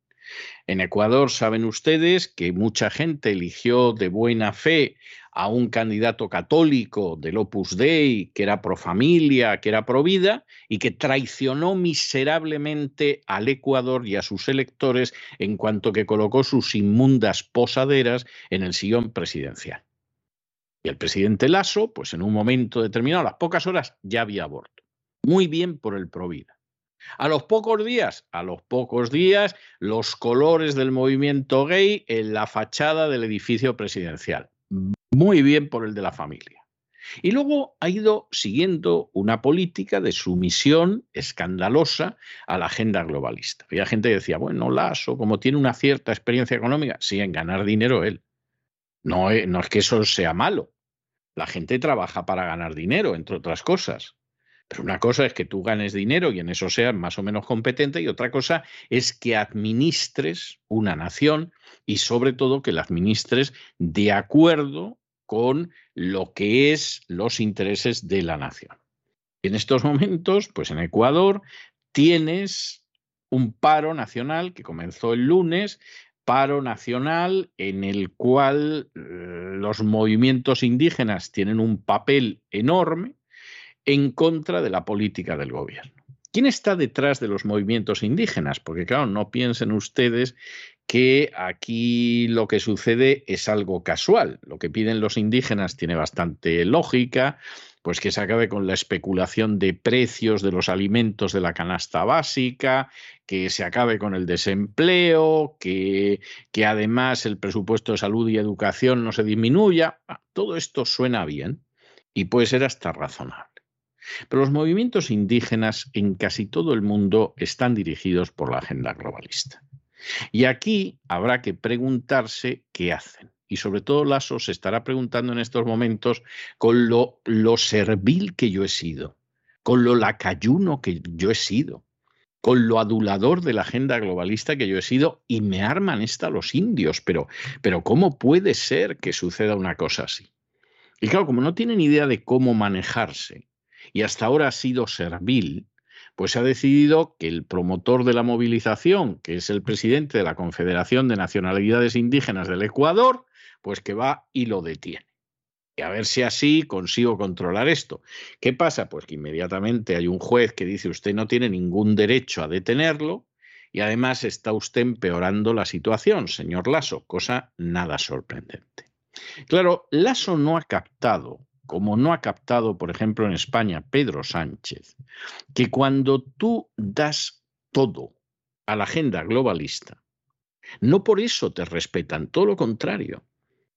En Ecuador saben ustedes que mucha gente eligió de buena fe a un candidato católico del Opus Dei que era pro familia, que era pro vida y que traicionó miserablemente al Ecuador y a sus electores en cuanto que colocó sus inmundas posaderas en el sillón presidencial. Y el presidente Lasso, pues en un momento determinado, a las pocas horas, ya había aborto. Muy bien por el pro vida. A los pocos días, a los pocos días, los colores del movimiento gay en la fachada del edificio presidencial. Muy bien por el de la familia. Y luego ha ido siguiendo una política de sumisión escandalosa a la agenda globalista. Había gente que decía, bueno, Lasso, como tiene una cierta experiencia económica, sí, en ganar dinero él. No, no es que eso sea malo. La gente trabaja para ganar dinero, entre otras cosas. Pero una cosa es que tú ganes dinero y en eso seas más o menos competente y otra cosa es que administres una nación y sobre todo que la administres de acuerdo con lo que es los intereses de la nación. En estos momentos, pues en Ecuador tienes un paro nacional que comenzó el lunes, paro nacional en el cual eh, los movimientos indígenas tienen un papel enorme, en contra de la política del gobierno. ¿Quién está detrás de los movimientos indígenas? Porque claro, no piensen ustedes que aquí lo que sucede es algo casual. Lo que piden los indígenas tiene bastante lógica, pues que se acabe con la especulación de precios de los alimentos de la canasta básica, que se acabe con el desempleo, que, que además el presupuesto de salud y educación no se disminuya. Ah, todo esto suena bien y puede ser hasta razonable. Pero los movimientos indígenas en casi todo el mundo están dirigidos por la agenda globalista. Y aquí habrá que preguntarse qué hacen. Y sobre todo Lasso se estará preguntando en estos momentos con lo, lo servil que yo he sido, con lo lacayuno que yo he sido, con lo adulador de la agenda globalista que yo he sido y me arman esta los indios. Pero, pero ¿cómo puede ser que suceda una cosa así? Y claro, como no tienen idea de cómo manejarse, y hasta ahora ha sido servil, pues se ha decidido que el promotor de la movilización, que es el presidente de la Confederación de Nacionalidades Indígenas del Ecuador, pues que va y lo detiene. Y a ver si así consigo controlar esto. ¿Qué pasa? Pues que inmediatamente hay un juez que dice usted no tiene ningún derecho a detenerlo y además está usted empeorando la situación, señor Lasso, cosa nada sorprendente. Claro, Lasso no ha captado como no ha captado, por ejemplo, en España Pedro Sánchez, que cuando tú das todo a la agenda globalista, no por eso te respetan, todo lo contrario.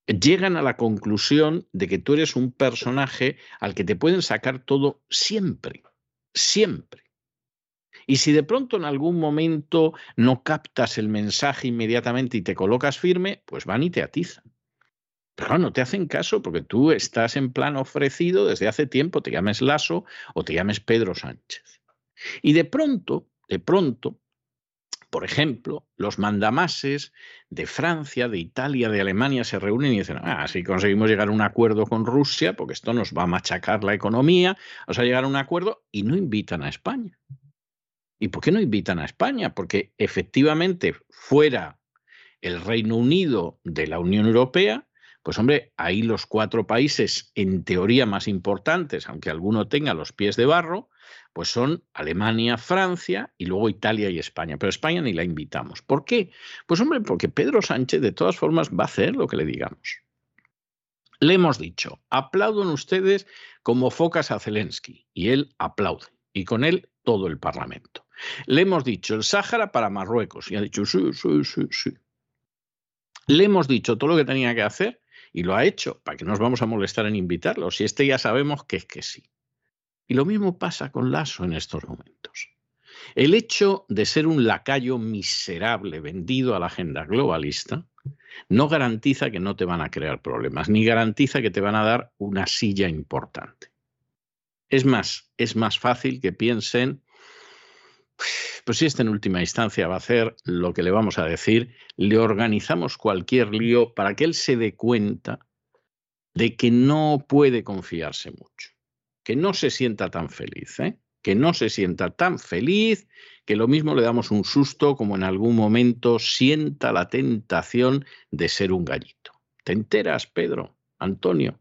llegan a la conclusión de que tú eres un personaje al que te pueden sacar todo siempre, siempre. Y si de pronto en algún momento no captas el mensaje inmediatamente y te colocas firme, pues van y te atizan. Pero no te hacen caso porque tú estás en plan ofrecido desde hace tiempo, te llames Lasso o te llames Pedro Sánchez. Y de pronto, de pronto, por ejemplo, los mandamases de Francia, de Italia, de Alemania se reúnen y dicen, ah, si conseguimos llegar a un acuerdo con Rusia, porque esto nos va a machacar la economía, vamos a llegar a un acuerdo y no invitan a España. ¿Y por qué no invitan a España? Porque efectivamente fuera el Reino Unido de la Unión Europea, pues hombre, ahí los cuatro países en teoría más importantes, aunque alguno tenga los pies de barro, pues son Alemania, Francia y luego Italia y España. Pero España ni la invitamos. ¿Por qué? Pues hombre, porque Pedro Sánchez de todas formas va a hacer lo que le digamos. Le hemos dicho, aplauden ustedes como focas a Zelensky y él aplaude y con él todo el Parlamento. Le hemos dicho el Sáhara para Marruecos y ha dicho sí, sí, sí, sí. Le hemos dicho todo lo que tenía que hacer y lo ha hecho. ¿Para que nos vamos a molestar en invitarlo? Si este ya sabemos que es que sí. Y lo mismo pasa con Lasso en estos momentos. El hecho de ser un lacayo miserable vendido a la agenda globalista no garantiza que no te van a crear problemas, ni garantiza que te van a dar una silla importante. Es más, es más fácil que piensen, pues si este en última instancia va a hacer lo que le vamos a decir, le organizamos cualquier lío para que él se dé cuenta de que no puede confiarse mucho, que no se sienta tan feliz, ¿eh? que no se sienta tan feliz, que lo mismo le damos un susto como en algún momento sienta la tentación de ser un gallito. ¿Te enteras, Pedro? Antonio?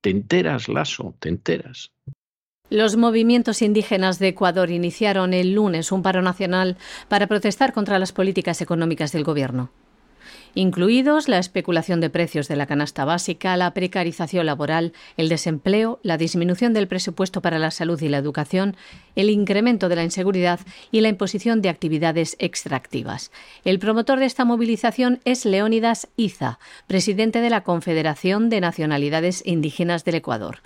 ¿Te enteras, Lasso? ¿Te enteras? Los movimientos indígenas de Ecuador iniciaron el lunes un paro nacional para protestar contra las políticas económicas del gobierno, incluidos la especulación de precios de la canasta básica, la precarización laboral, el desempleo, la disminución del presupuesto para la salud y la educación, el incremento de la inseguridad y la imposición de actividades extractivas. El promotor de esta movilización es Leónidas Iza, presidente de la Confederación de Nacionalidades Indígenas del Ecuador.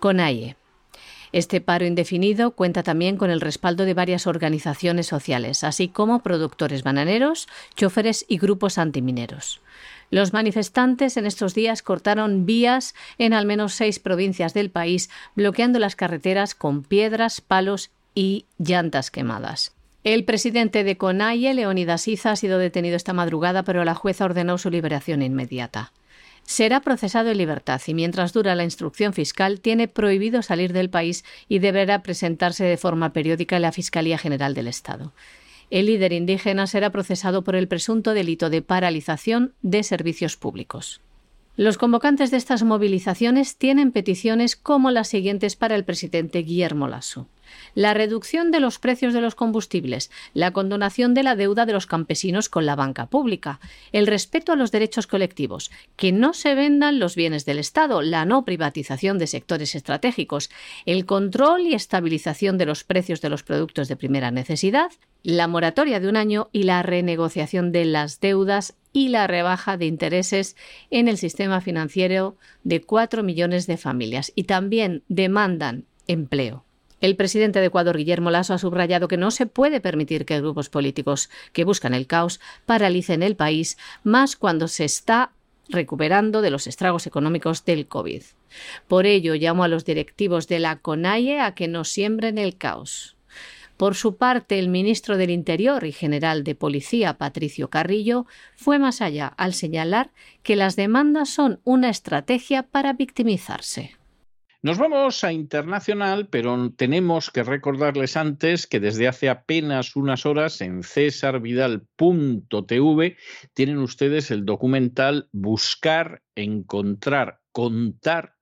CONAIE. Este paro indefinido cuenta también con el respaldo de varias organizaciones sociales, así como productores bananeros, choferes y grupos antimineros. Los manifestantes en estos días cortaron vías en al menos seis provincias del país, bloqueando las carreteras con piedras, palos y llantas quemadas. El presidente de CONAIE, Leonidas Iza, ha sido detenido esta madrugada, pero la jueza ordenó su liberación inmediata será procesado en libertad y mientras dura la instrucción fiscal tiene prohibido salir del país y deberá presentarse de forma periódica en la Fiscalía General del Estado. El líder indígena será procesado por el presunto delito de paralización de servicios públicos. Los convocantes de estas movilizaciones tienen peticiones como las siguientes para el presidente Guillermo Lasso la reducción de los precios de los combustibles, la condonación de la deuda de los campesinos con la banca pública, el respeto a los derechos colectivos, que no se vendan los bienes del Estado, la no privatización de sectores estratégicos, el control y estabilización de los precios de los productos de primera necesidad, la moratoria de un año y la renegociación de las deudas y la rebaja de intereses en el sistema financiero de cuatro millones de familias. Y también demandan empleo. El presidente de Ecuador, Guillermo Lasso, ha subrayado que no se puede permitir que grupos políticos que buscan el caos paralicen el país, más cuando se está recuperando de los estragos económicos del COVID. Por ello, llamo a los directivos de la CONAIE a que no siembren el caos. Por su parte, el ministro del Interior y general de Policía, Patricio Carrillo, fue más allá al señalar que las demandas son una estrategia para victimizarse. Nos vamos a internacional, pero tenemos que recordarles antes que desde hace apenas unas horas en cesarvidal.tv tienen ustedes el documental Buscar, Encontrar, Contar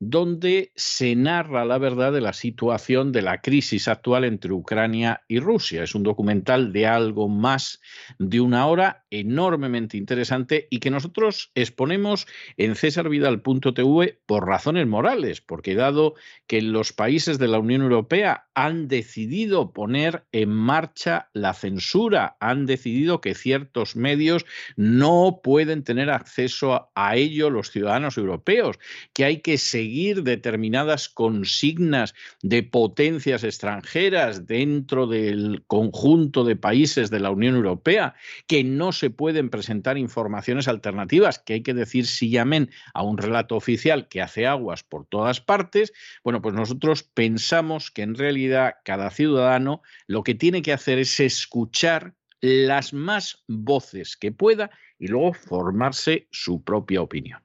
donde se narra la verdad de la situación de la crisis actual entre Ucrania y Rusia. Es un documental de algo más de una hora, enormemente interesante y que nosotros exponemos en cesarvidal.tv por razones morales, porque dado que los países de la Unión Europea han decidido poner en marcha la censura, han decidido que ciertos medios no pueden tener acceso a ello los ciudadanos europeos, que hay que seguir determinadas consignas de potencias extranjeras dentro del conjunto de países de la Unión Europea, que no se pueden presentar informaciones alternativas, que hay que decir sí amén a un relato oficial que hace aguas por todas partes, bueno, pues nosotros pensamos que en realidad cada ciudadano lo que tiene que hacer es escuchar las más voces que pueda y luego formarse su propia opinión.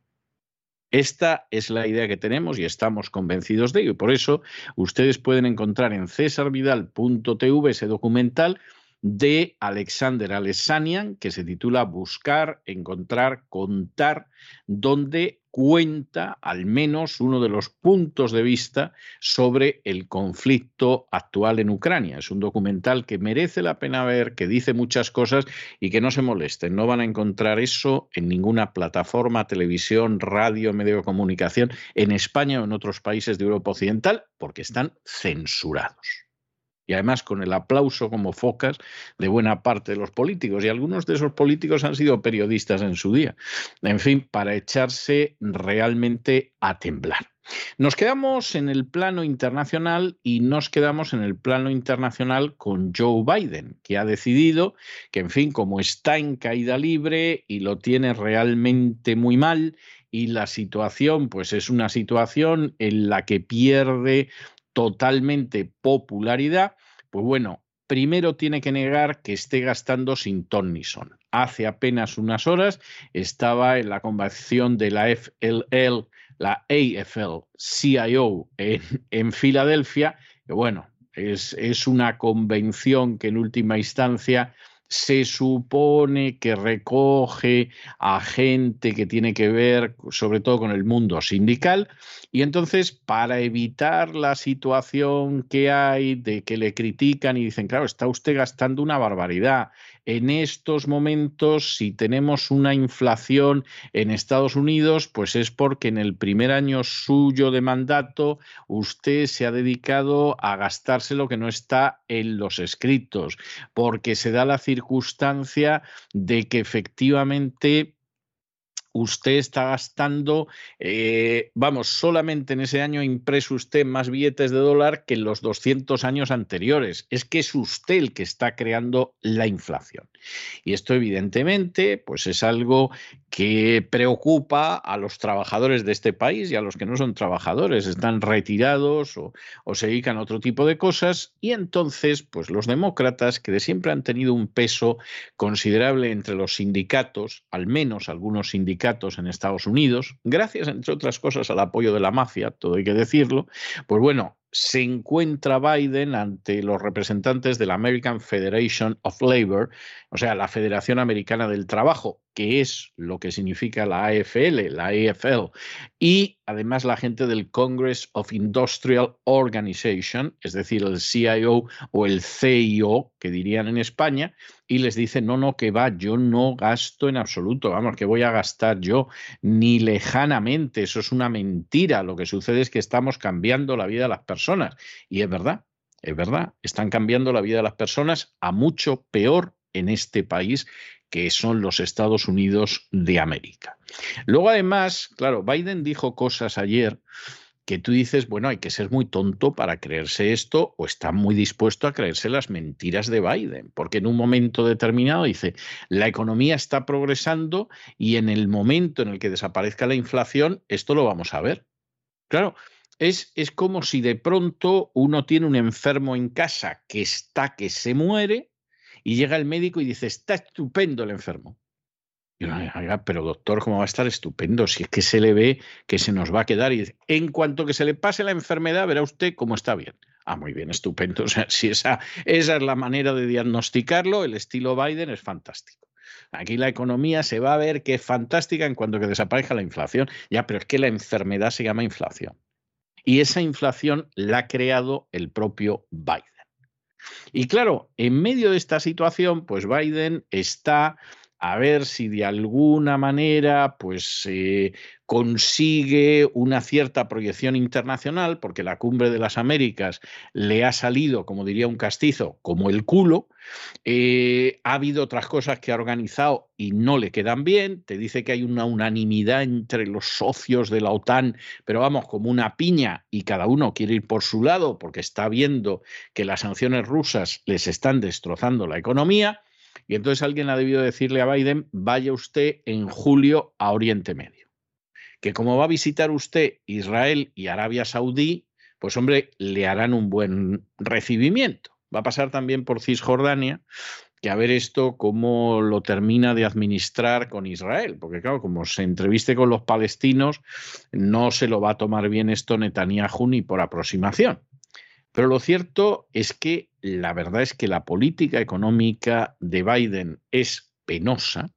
Esta es la idea que tenemos y estamos convencidos de ello. Y por eso ustedes pueden encontrar en cesarvidal.tv ese documental de Alexander Alessanian que se titula Buscar, Encontrar, Contar, donde cuenta al menos uno de los puntos de vista sobre el conflicto actual en Ucrania. Es un documental que merece la pena ver, que dice muchas cosas y que no se molesten. No van a encontrar eso en ninguna plataforma, televisión, radio, medio de comunicación en España o en otros países de Europa Occidental porque están censurados y además con el aplauso como focas de buena parte de los políticos. Y algunos de esos políticos han sido periodistas en su día. En fin, para echarse realmente a temblar. Nos quedamos en el plano internacional y nos quedamos en el plano internacional con Joe Biden, que ha decidido que, en fin, como está en caída libre y lo tiene realmente muy mal, y la situación, pues es una situación en la que pierde totalmente popularidad, pues bueno, primero tiene que negar que esté gastando sin ton ni son. Hace apenas unas horas estaba en la convención de la FLL, la AFL CIO en, en Filadelfia, que bueno, es, es una convención que en última instancia se supone que recoge a gente que tiene que ver sobre todo con el mundo sindical y entonces para evitar la situación que hay de que le critican y dicen, claro, está usted gastando una barbaridad, en estos momentos, si tenemos una inflación en Estados Unidos, pues es porque en el primer año suyo de mandato usted se ha dedicado a gastarse lo que no está en los escritos, porque se da la circunstancia de que efectivamente usted está gastando, eh, vamos, solamente en ese año impreso usted más billetes de dólar que en los 200 años anteriores. Es que es usted el que está creando la inflación. Y esto evidentemente, pues es algo que preocupa a los trabajadores de este país y a los que no son trabajadores, están retirados o, o se dedican a otro tipo de cosas. Y entonces, pues los demócratas, que de siempre han tenido un peso considerable entre los sindicatos, al menos algunos sindicatos, en Estados Unidos, gracias, entre otras cosas, al apoyo de la mafia, todo hay que decirlo, pues bueno, se encuentra Biden ante los representantes de la American Federation of Labor, o sea, la Federación Americana del Trabajo, que es lo que significa la AFL, la AFL, y además la gente del Congress of Industrial Organization, es decir, el CIO o el CIO, que dirían en España, y les dice, no, no, que va, yo no gasto en absoluto, vamos, que voy a gastar yo, ni lejanamente, eso es una mentira, lo que sucede es que estamos cambiando la vida de las personas, y es verdad, es verdad, están cambiando la vida de las personas a mucho peor en este país que son los Estados Unidos de América. Luego, además, claro, Biden dijo cosas ayer que tú dices, bueno, hay que ser muy tonto para creerse esto o está muy dispuesto a creerse las mentiras de Biden, porque en un momento determinado dice, la economía está progresando y en el momento en el que desaparezca la inflación, esto lo vamos a ver. Claro, es, es como si de pronto uno tiene un enfermo en casa que está que se muere y llega el médico y dice, está estupendo el enfermo. Pero doctor, ¿cómo va a estar estupendo? Si es que se le ve que se nos va a quedar. Y en cuanto que se le pase la enfermedad, verá usted cómo está bien. Ah, muy bien, estupendo. O sea, si esa, esa es la manera de diagnosticarlo, el estilo Biden es fantástico. Aquí la economía se va a ver que es fantástica en cuanto que desaparezca la inflación. Ya, pero es que la enfermedad se llama inflación. Y esa inflación la ha creado el propio Biden. Y claro, en medio de esta situación, pues Biden está a ver si de alguna manera pues eh, consigue una cierta proyección internacional, porque la cumbre de las Américas le ha salido, como diría un castizo, como el culo. Eh, ha habido otras cosas que ha organizado y no le quedan bien. Te dice que hay una unanimidad entre los socios de la OTAN, pero vamos, como una piña y cada uno quiere ir por su lado porque está viendo que las sanciones rusas les están destrozando la economía. Y entonces alguien ha debido decirle a Biden, vaya usted en julio a Oriente Medio. Que como va a visitar usted Israel y Arabia Saudí, pues hombre, le harán un buen recibimiento. Va a pasar también por Cisjordania, que a ver esto cómo lo termina de administrar con Israel, porque claro, como se entreviste con los palestinos, no se lo va a tomar bien esto Netanyahu ni por aproximación. Pero lo cierto es que la verdad es que la política económica de Biden es penosa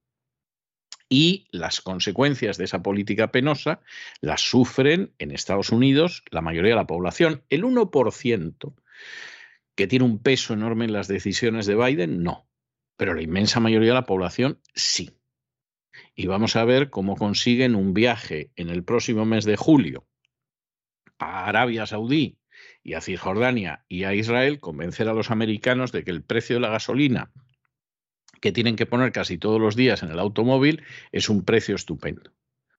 y las consecuencias de esa política penosa las sufren en Estados Unidos la mayoría de la población. El 1% que tiene un peso enorme en las decisiones de Biden, no, pero la inmensa mayoría de la población sí. Y vamos a ver cómo consiguen un viaje en el próximo mes de julio a Arabia Saudí y a Cisjordania y a Israel convencer a los americanos de que el precio de la gasolina que tienen que poner casi todos los días en el automóvil es un precio estupendo,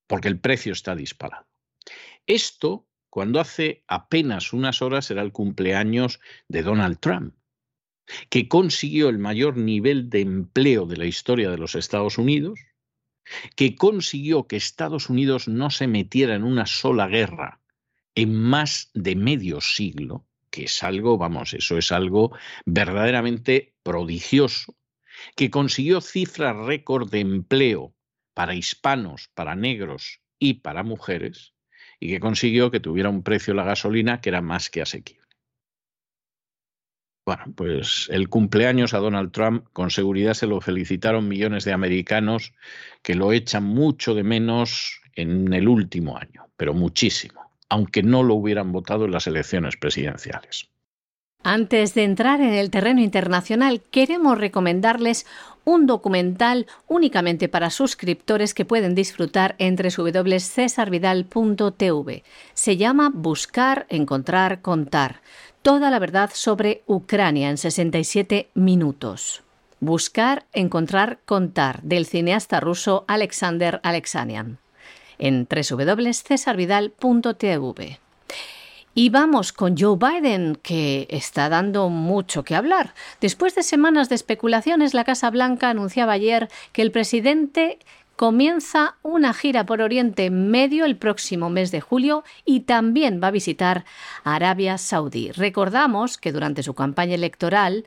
porque el precio está disparado. Esto, cuando hace apenas unas horas era el cumpleaños de Donald Trump, que consiguió el mayor nivel de empleo de la historia de los Estados Unidos, que consiguió que Estados Unidos no se metiera en una sola guerra en más de medio siglo, que es algo, vamos, eso es algo verdaderamente prodigioso, que consiguió cifras récord de empleo para hispanos, para negros y para mujeres, y que consiguió que tuviera un precio la gasolina que era más que asequible. Bueno, pues el cumpleaños a Donald Trump con seguridad se lo felicitaron millones de americanos que lo echan mucho de menos en el último año, pero muchísimo aunque no lo hubieran votado en las elecciones presidenciales. Antes de entrar en el terreno internacional, queremos recomendarles un documental únicamente para suscriptores que pueden disfrutar entre www.cesarvidal.tv. Se llama Buscar, Encontrar, Contar. Toda la verdad sobre Ucrania en 67 minutos. Buscar, Encontrar, Contar del cineasta ruso Alexander Alexanian en www.cesarvidal.tv. Y vamos con Joe Biden, que está dando mucho que hablar. Después de semanas de especulaciones, la Casa Blanca anunciaba ayer que el presidente comienza una gira por Oriente Medio el próximo mes de julio y también va a visitar Arabia Saudí. Recordamos que durante su campaña electoral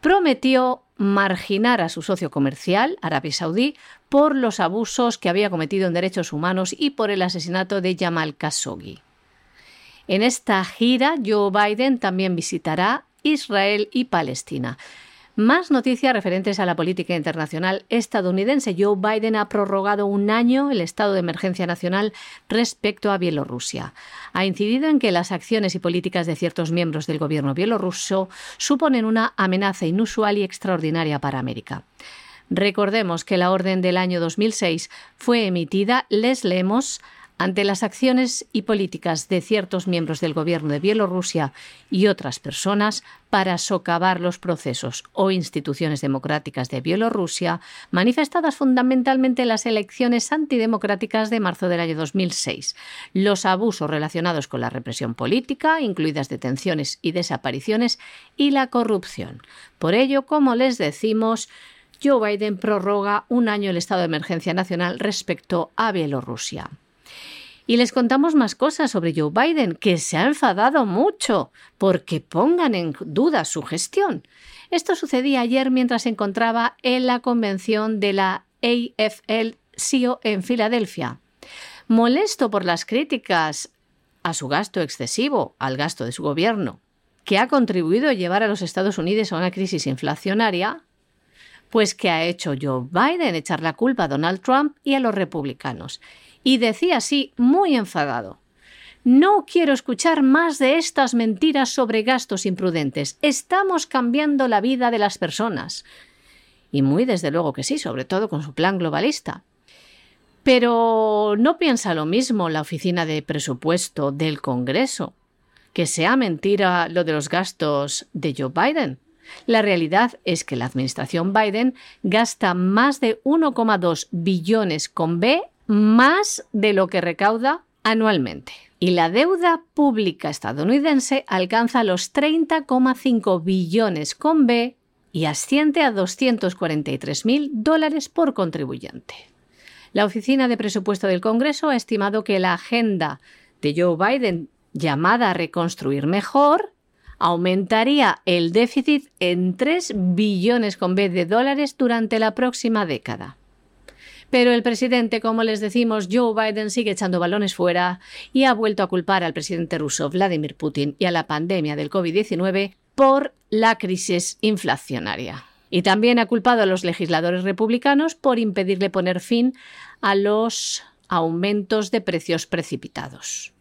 prometió marginar a su socio comercial, Arabia Saudí, por los abusos que había cometido en derechos humanos y por el asesinato de Jamal Khashoggi. En esta gira, Joe Biden también visitará Israel y Palestina. Más noticias referentes a la política internacional estadounidense. Joe Biden ha prorrogado un año el estado de emergencia nacional respecto a Bielorrusia. Ha incidido en que las acciones y políticas de ciertos miembros del gobierno bielorruso suponen una amenaza inusual y extraordinaria para América. Recordemos que la orden del año 2006 fue emitida, les leemos, ante las acciones y políticas de ciertos miembros del gobierno de Bielorrusia y otras personas para socavar los procesos o instituciones democráticas de Bielorrusia, manifestadas fundamentalmente en las elecciones antidemocráticas de marzo del año 2006, los abusos relacionados con la represión política, incluidas detenciones y desapariciones, y la corrupción. Por ello, como les decimos, Joe Biden prorroga un año el estado de emergencia nacional respecto a Bielorrusia. Y les contamos más cosas sobre Joe Biden, que se ha enfadado mucho porque pongan en duda su gestión. Esto sucedía ayer mientras se encontraba en la convención de la AFL-CIO en Filadelfia. Molesto por las críticas a su gasto excesivo, al gasto de su gobierno, que ha contribuido a llevar a los Estados Unidos a una crisis inflacionaria, pues ¿qué ha hecho Joe Biden? Echar la culpa a Donald Trump y a los republicanos y decía así, muy enfadado. No quiero escuchar más de estas mentiras sobre gastos imprudentes. Estamos cambiando la vida de las personas. Y muy desde luego que sí, sobre todo con su plan globalista. Pero no piensa lo mismo la Oficina de Presupuesto del Congreso, que sea mentira lo de los gastos de Joe Biden. La realidad es que la administración Biden gasta más de 1,2 billones con B más de lo que recauda anualmente. Y la deuda pública estadounidense alcanza los 30,5 billones con B y asciende a 243 mil dólares por contribuyente. La Oficina de Presupuesto del Congreso ha estimado que la agenda de Joe Biden llamada reconstruir mejor aumentaría el déficit en 3 billones con B de dólares durante la próxima década. Pero el presidente, como les decimos, Joe Biden sigue echando balones fuera y ha vuelto a culpar al presidente ruso Vladimir Putin y a la pandemia del COVID-19 por la crisis inflacionaria. Y también ha culpado a los legisladores republicanos por impedirle poner fin a los aumentos de precios precipitados.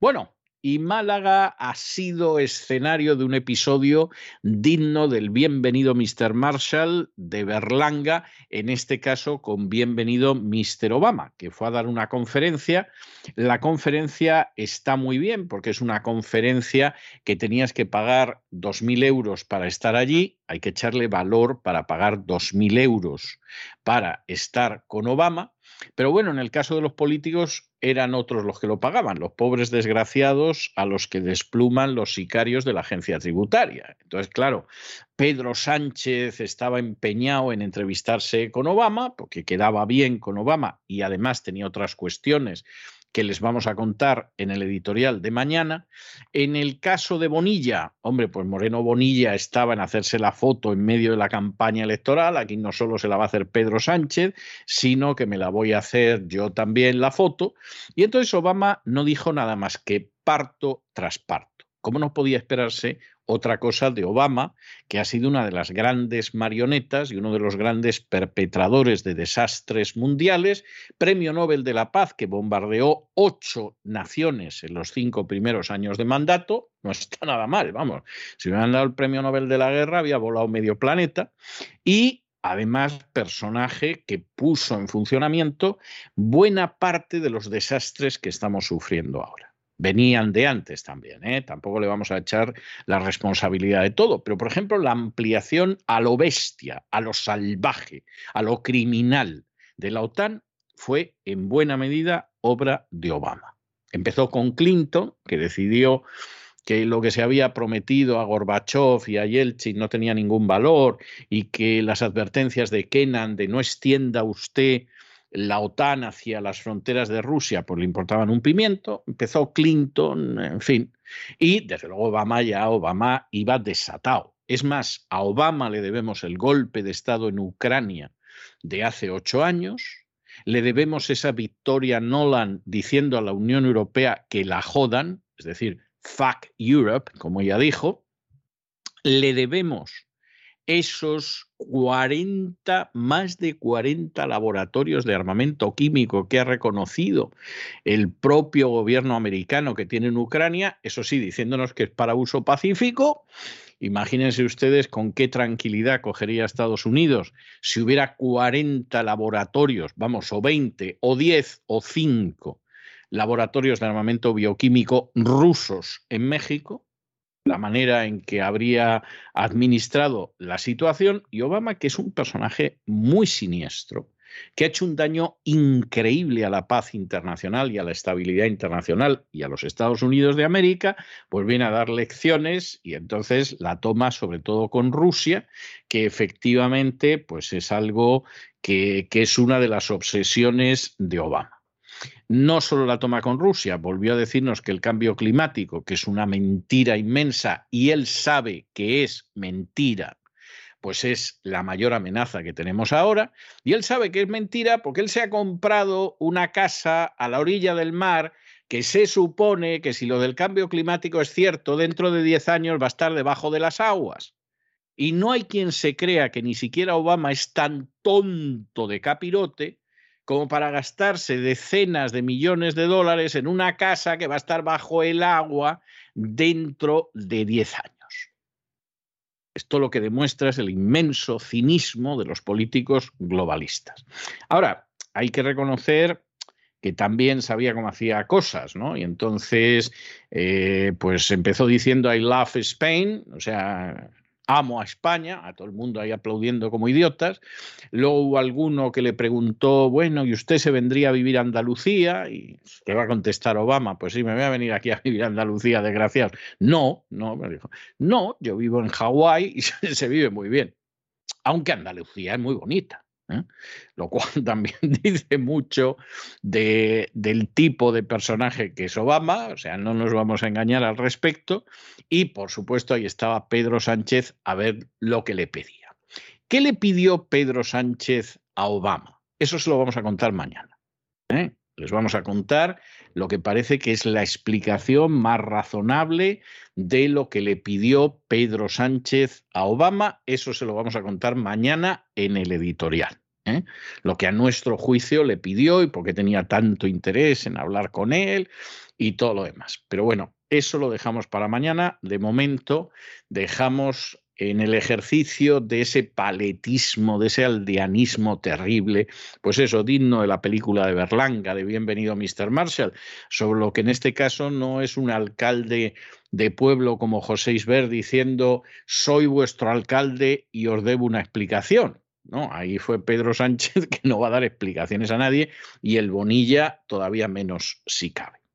Bueno, y Málaga ha sido escenario de un episodio digno del bienvenido Mr. Marshall de Berlanga, en este caso con bienvenido Mr. Obama, que fue a dar una conferencia. La conferencia está muy bien porque es una conferencia que tenías que pagar 2.000 euros para estar allí, hay que echarle valor para pagar 2.000 euros para estar con Obama pero bueno, en el caso de los políticos eran otros los que lo pagaban, los pobres desgraciados a los que despluman los sicarios de la agencia tributaria. Entonces, claro, Pedro Sánchez estaba empeñado en entrevistarse con Obama, porque quedaba bien con Obama y además tenía otras cuestiones que les vamos a contar en el editorial de mañana. En el caso de Bonilla, hombre, pues Moreno Bonilla estaba en hacerse la foto en medio de la campaña electoral. Aquí no solo se la va a hacer Pedro Sánchez, sino que me la voy a hacer yo también la foto. Y entonces Obama no dijo nada más que parto tras parto. ¿Cómo no podía esperarse otra cosa de Obama, que ha sido una de las grandes marionetas y uno de los grandes perpetradores de desastres mundiales, premio Nobel de la Paz que bombardeó ocho naciones en los cinco primeros años de mandato, no está nada mal, vamos, si hubieran dado el premio Nobel de la Guerra había volado medio planeta, y además personaje que puso en funcionamiento buena parte de los desastres que estamos sufriendo ahora venían de antes también, ¿eh? tampoco le vamos a echar la responsabilidad de todo, pero por ejemplo la ampliación a lo bestia, a lo salvaje, a lo criminal de la OTAN fue en buena medida obra de Obama. Empezó con Clinton, que decidió que lo que se había prometido a Gorbachev y a Yeltsin no tenía ningún valor y que las advertencias de Kennan de no extienda usted la OTAN hacia las fronteras de Rusia, pues le importaban un pimiento, empezó Clinton, en fin, y desde luego Obama ya, Obama iba desatado. Es más, a Obama le debemos el golpe de Estado en Ucrania de hace ocho años, le debemos esa victoria Nolan diciendo a la Unión Europea que la jodan, es decir, fuck Europe, como ella dijo, le debemos esos 40, más de 40 laboratorios de armamento químico que ha reconocido el propio gobierno americano que tiene en Ucrania, eso sí, diciéndonos que es para uso pacífico. Imagínense ustedes con qué tranquilidad cogería Estados Unidos si hubiera 40 laboratorios, vamos, o 20, o 10, o 5 laboratorios de armamento bioquímico rusos en México la manera en que habría administrado la situación y Obama, que es un personaje muy siniestro, que ha hecho un daño increíble a la paz internacional y a la estabilidad internacional y a los Estados Unidos de América, pues viene a dar lecciones y entonces la toma sobre todo con Rusia, que efectivamente pues es algo que, que es una de las obsesiones de Obama no solo la toma con Rusia, volvió a decirnos que el cambio climático, que es una mentira inmensa, y él sabe que es mentira, pues es la mayor amenaza que tenemos ahora, y él sabe que es mentira porque él se ha comprado una casa a la orilla del mar que se supone que si lo del cambio climático es cierto, dentro de 10 años va a estar debajo de las aguas. Y no hay quien se crea que ni siquiera Obama es tan tonto de capirote como para gastarse decenas de millones de dólares en una casa que va a estar bajo el agua dentro de 10 años. Esto lo que demuestra es el inmenso cinismo de los políticos globalistas. Ahora, hay que reconocer que también sabía cómo hacía cosas, ¿no? Y entonces, eh, pues empezó diciendo I love Spain, o sea, amo a España, a todo el mundo ahí aplaudiendo como idiotas. Luego hubo alguno que le preguntó, bueno, ¿y usted se vendría a vivir a Andalucía? Y le va a contestar Obama, pues sí, me voy a venir aquí a vivir a Andalucía, desgraciado. No, no, me dijo, no, yo vivo en Hawái y se vive muy bien, aunque Andalucía es muy bonita. ¿Eh? Lo cual también dice mucho de, del tipo de personaje que es Obama, o sea, no nos vamos a engañar al respecto. Y por supuesto ahí estaba Pedro Sánchez a ver lo que le pedía. ¿Qué le pidió Pedro Sánchez a Obama? Eso se lo vamos a contar mañana. ¿eh? Les vamos a contar lo que parece que es la explicación más razonable de lo que le pidió Pedro Sánchez a Obama. Eso se lo vamos a contar mañana en el editorial. ¿eh? Lo que a nuestro juicio le pidió y por qué tenía tanto interés en hablar con él y todo lo demás. Pero bueno, eso lo dejamos para mañana. De momento dejamos en el ejercicio de ese paletismo, de ese aldeanismo terrible, pues eso, digno de la película de Berlanga, de Bienvenido Mr. Marshall, sobre lo que en este caso no es un alcalde de pueblo como José Isber diciendo soy vuestro alcalde y os debo una explicación. No, ahí fue Pedro Sánchez que no va a dar explicaciones a nadie y el Bonilla todavía menos si cabe.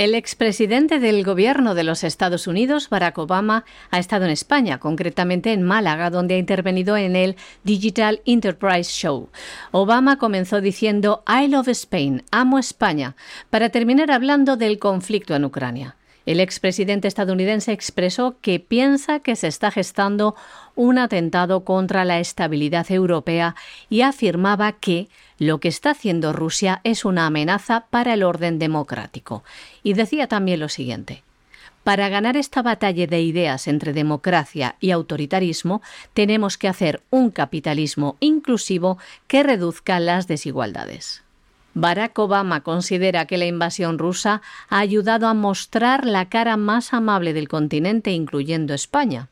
El expresidente del gobierno de los Estados Unidos, Barack Obama, ha estado en España, concretamente en Málaga, donde ha intervenido en el Digital Enterprise Show. Obama comenzó diciendo I love Spain, amo España, para terminar hablando del conflicto en Ucrania. El expresidente estadounidense expresó que piensa que se está gestando un atentado contra la estabilidad europea y afirmaba que lo que está haciendo Rusia es una amenaza para el orden democrático. Y decía también lo siguiente. Para ganar esta batalla de ideas entre democracia y autoritarismo, tenemos que hacer un capitalismo inclusivo que reduzca las desigualdades. Barack Obama considera que la invasión rusa ha ayudado a mostrar la cara más amable del continente, incluyendo España.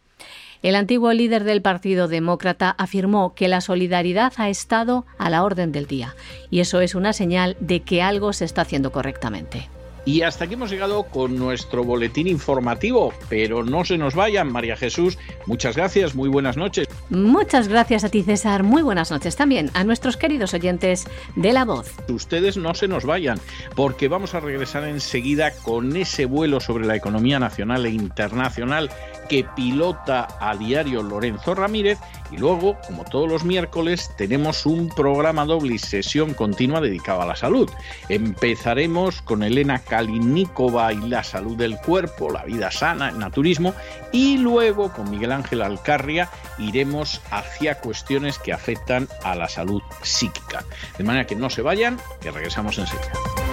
El antiguo líder del Partido Demócrata afirmó que la solidaridad ha estado a la orden del día, y eso es una señal de que algo se está haciendo correctamente. Y hasta aquí hemos llegado con nuestro boletín informativo, pero no se nos vayan, María Jesús. Muchas gracias, muy buenas noches. Muchas gracias a ti, César. Muy buenas noches también a nuestros queridos oyentes de La Voz. Ustedes no se nos vayan, porque vamos a regresar enseguida con ese vuelo sobre la economía nacional e internacional que pilota a diario Lorenzo Ramírez y luego, como todos los miércoles, tenemos un programa doble y sesión continua dedicado a la salud. Empezaremos con Elena Y la salud del cuerpo, la vida sana, el naturismo, y luego con Miguel Ángel Alcarria iremos hacia cuestiones que afectan a la salud psíquica. De manera que no se vayan, que regresamos enseguida.